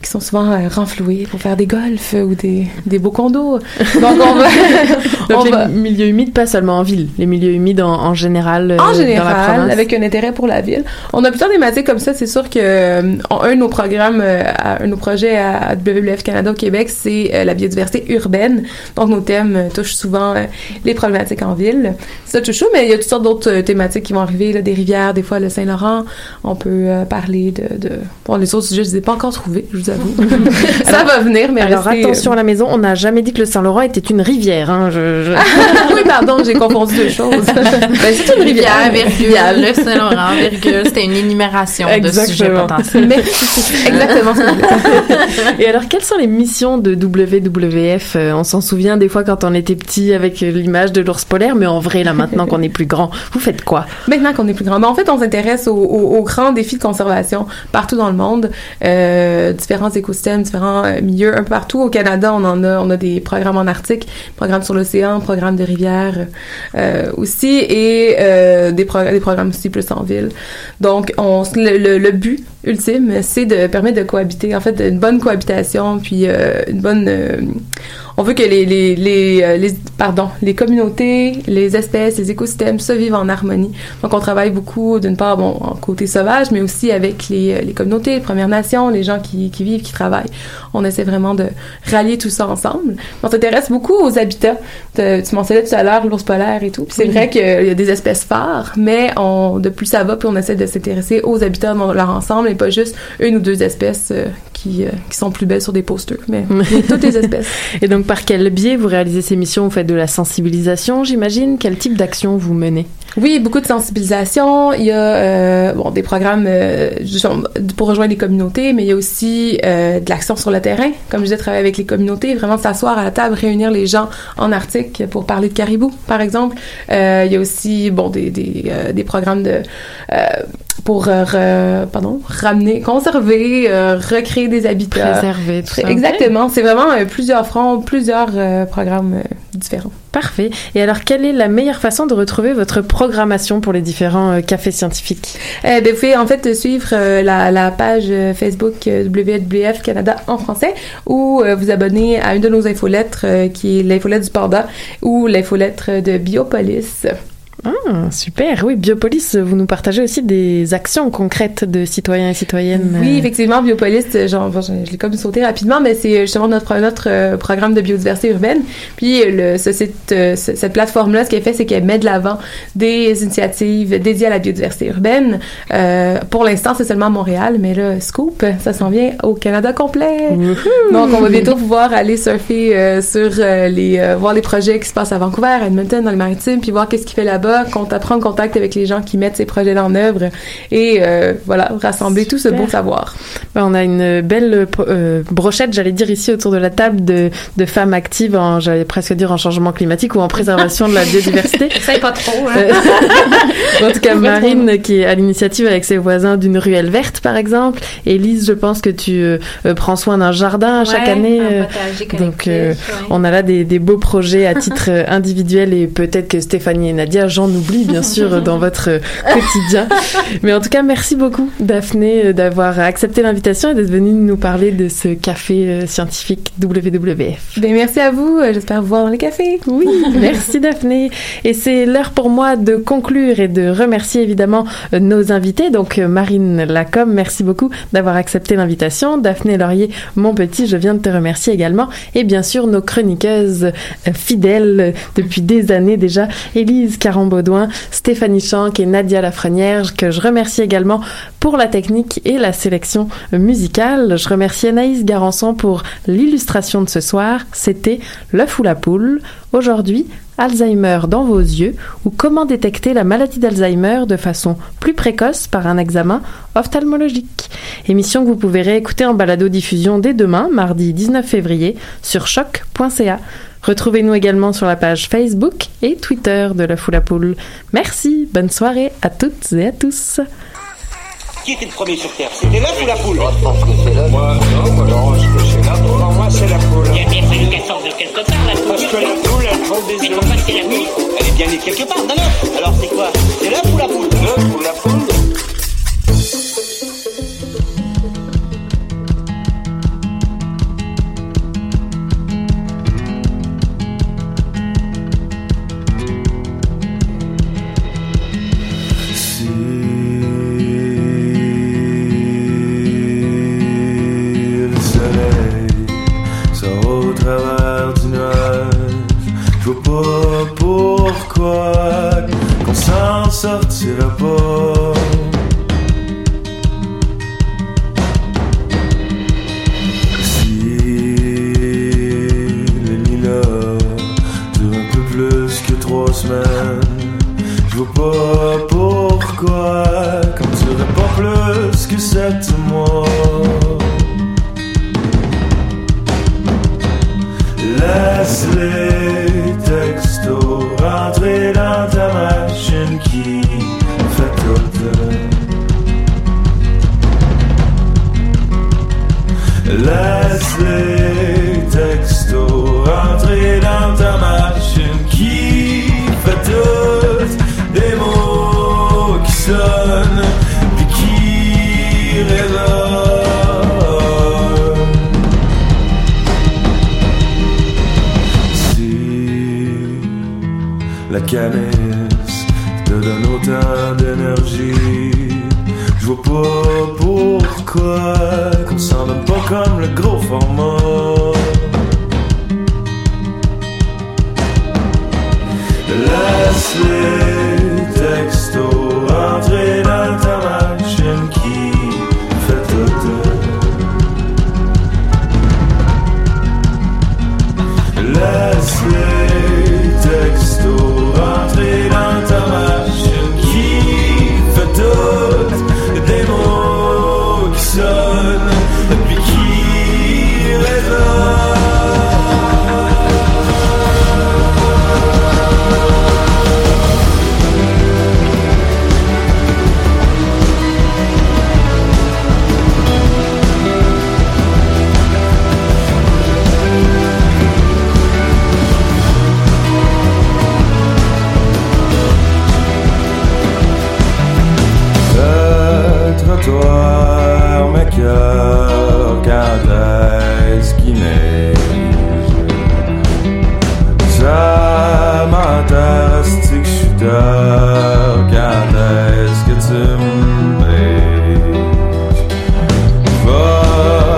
qui sont souvent euh, renfloués pour faire des golfs ou des, des beaux condos. Donc on va Donc on les va- milieux humides, pas seulement en ville, les milieux humides en, en général, euh, en dans la général, province. avec un intérêt pour la ville. On a plusieurs thématiques comme ça. C'est sûr que euh, un de nos programmes, euh, à- un de nos projets à WWF Canada au Québec, c'est euh, la biodiversité urbaine. Donc nos thèmes euh, touchent souvent euh, les problématiques en ville. Ça touche tout, mais il y a toutes sortes d'autres euh, thématiques qui vont arriver, là, des rivières, des fois le Saint-Laurent. On peut euh, parler de, de... Bon, les autres sujets, je les ai pas encore trouvés, je vous avoue. ça va venir, mais Alors restez, euh, attention à la maison, on n'a jamais dit que le Saint-Laurent était une rivière. Hein, je, je- oui, pardon, j'ai confondu deux choses. ben, c'est une rivière. Rivière, virgule, le Saint-Laurent, virgule. C'était une énumération de sujets Exactement. potentiels. Exactement. Et alors, quelles sont les missions de WWF Euh, On s'en souvient des fois quand on était petit avec l'image de l'ours polaire, mais en vrai, là, maintenant qu'on est plus grand, vous faites quoi? Maintenant qu'on est plus grand. Ben, en fait, on s'intéresse aux, aux- aux grands défis de conservation partout dans le monde, euh, différents écosystèmes, différents euh, milieux, un peu partout. Au Canada, on en a, on a des programmes en Arctique, programmes sur l'océan, programmes de rivières euh, aussi, et des, pro- des programmes aussi plus en ville. Donc, on, le, but ultime, c'est de permettre de cohabiter, en fait, une bonne cohabitation, puis une bonne... on veut que les, les, les, euh, les- pardon, les communautés, les espèces, les écosystèmes se vivent en harmonie. Donc, on travaille beaucoup, d'une part, bon, en côté sauvage, mais aussi avec les, euh, les communautés, les Premières Nations, les gens qui, qui vivent, qui travaillent. On essaie vraiment de rallier tout ça ensemble. On s'intéresse beaucoup aux habitats. Te- tu mentionnais tout à l'heure l'ours polaire et tout. Puis c'est Oui. vrai qu'il y a des espèces phares, mais on, de plus ça va, puis on essaie de s'intéresser aux habitats dans leur ensemble et pas juste une ou deux espèces euh, qui, euh, qui sont plus belles sur des posters. Mais toutes les espèces. Et donc, par quel biais vous réalisez ces missions Vous faites de la sensibilisation, j'imagine. Quel type d'action vous menez Oui, beaucoup de sensibilisation. Il y a euh, bon, des programmes euh, pour rejoindre les communautés, mais il y a aussi euh, de l'action sur le terrain. Comme je disais, travailler avec les communautés, vraiment s'asseoir à la table, réunir les gens en Arctique pour parler de caribou, par exemple. Il y a aussi bon des, des, des programmes de pour euh, pardon ramener, conserver, euh, recréer des habitats, Préserver, tout ça. Exactement. C'est vraiment euh, plusieurs fronts, plusieurs euh, programmes euh, différents. Parfait. Et alors, quelle est la meilleure façon de retrouver votre programmation pour les différents euh, cafés scientifiques? Euh, ben, vous pouvez en fait suivre la, la page Facebook WWF Canada en français ou vous abonner à une de nos infolettres qui est l'infolette du Panda ou l'infolettre de Biopolis. Ah, super. Oui, Biopolis, vous nous partagez aussi des actions concrètes de citoyens et citoyennes. Oui, euh, effectivement, Biopolis, euh, genre, bon, je, je l'ai comme sauté rapidement, mais c'est justement notre, notre euh, programme de biodiversité urbaine. Puis euh, le, ce site, euh, ce- cette plateforme-là, ce qu'elle fait, c'est qu'elle met de l'avant des initiatives dédiées à la biodiversité urbaine. Euh, pour l'instant, c'est seulement à Montréal, mais là, Scoop, ça s'en vient au Canada complet. Donc, on va bientôt pouvoir aller surfer euh, sur euh, les, euh, voir les projets qui se passent à Vancouver, à Edmonton, dans les maritimes, puis voir qu'est-ce qu'il fait là-bas, qu'on prendre contact avec les gens qui mettent ces projets-là en œuvre et euh, voilà, rassembler tout ce beau savoir. Ben, on a une belle euh, brochette, j'allais dire ici autour de la table, de, de femmes actives en, j'allais presque dire en changement climatique ou en préservation de la biodiversité. Essaye pas trop, hein. Euh, en tout cas, Marine, qui est à l'initiative avec ses voisins d'une ruelle verte, par exemple. Élise, je pense que tu euh, prends soin d'un jardin chaque Ouais, année. un donc, ouais. on a là des, des beaux projets à titre individuel et peut-être que Stéphanie et Nadia, j'en oublie, bien sûr, dans votre quotidien. Mais en tout cas, merci beaucoup, Daphné, euh, d'avoir accepté l'invitation et d'être venue nous parler de ce café euh, scientifique WWF. Ben, merci à vous. euh, J'espère vous voir dans les cafés. Oui, merci Daphné. Et c'est l'heure pour moi de conclure et de remercier évidemment nos invités. Donc Marine Lacombe, merci beaucoup d'avoir accepté l'invitation. Daphné Laurier, mon petit, je viens de te remercier également. Et bien sûr nos chroniqueuses fidèles depuis des années déjà, Élise Carambaudouin, Stéphanie Chanck et Nadia Lafrenière, que je remercie également pour la technique et la sélection musicale. Je remercie Anaïs Garançon pour l'illustration de ce soir. C'était L'œuf ou la poule. Aujourd'hui, Alzheimer dans vos yeux ou comment détecter la maladie d'Alzheimer de façon plus précoce par un examen ophtalmologique. Émission que vous pouvez réécouter en balado-diffusion dès demain, mardi 19 février, sur choc.ca. Retrouvez-nous également sur la page Facebook et Twitter de l'œuf ou la poule. Merci, bonne soirée à toutes et à tous. Qui était le premier sur Terre? C'était l'œuf ou la poule? Moi, je pense que c'est l'œuf. Moi, non, moi, non, je pense que c'est l'œuf. Pour moi, c'est la poule. Il y a bien fallu qu'elle sorte de quelque part, la poule. Parce que la poule, elle prend des Mais œufs. pourquoi c'est la nuit Elle est bien née quelque part d'un œuf. Alors c'est quoi? C'est l'œuf ou la poule? L'œuf ou la poule? Pourquoi qu'on s'en sortira pas. Si le lilas dure un peu plus que trois semaines, je vois pas pourquoi qu'on durerait pas plus que sept mois. Laisse les textos rentrer dans ta machine qui fait tout. Laisse les textos rentrer dans ta machine qui canis te donne autant d'énergie. Je vois pas pourquoi qu'on s'en donne pas comme le gros format. Laisse-les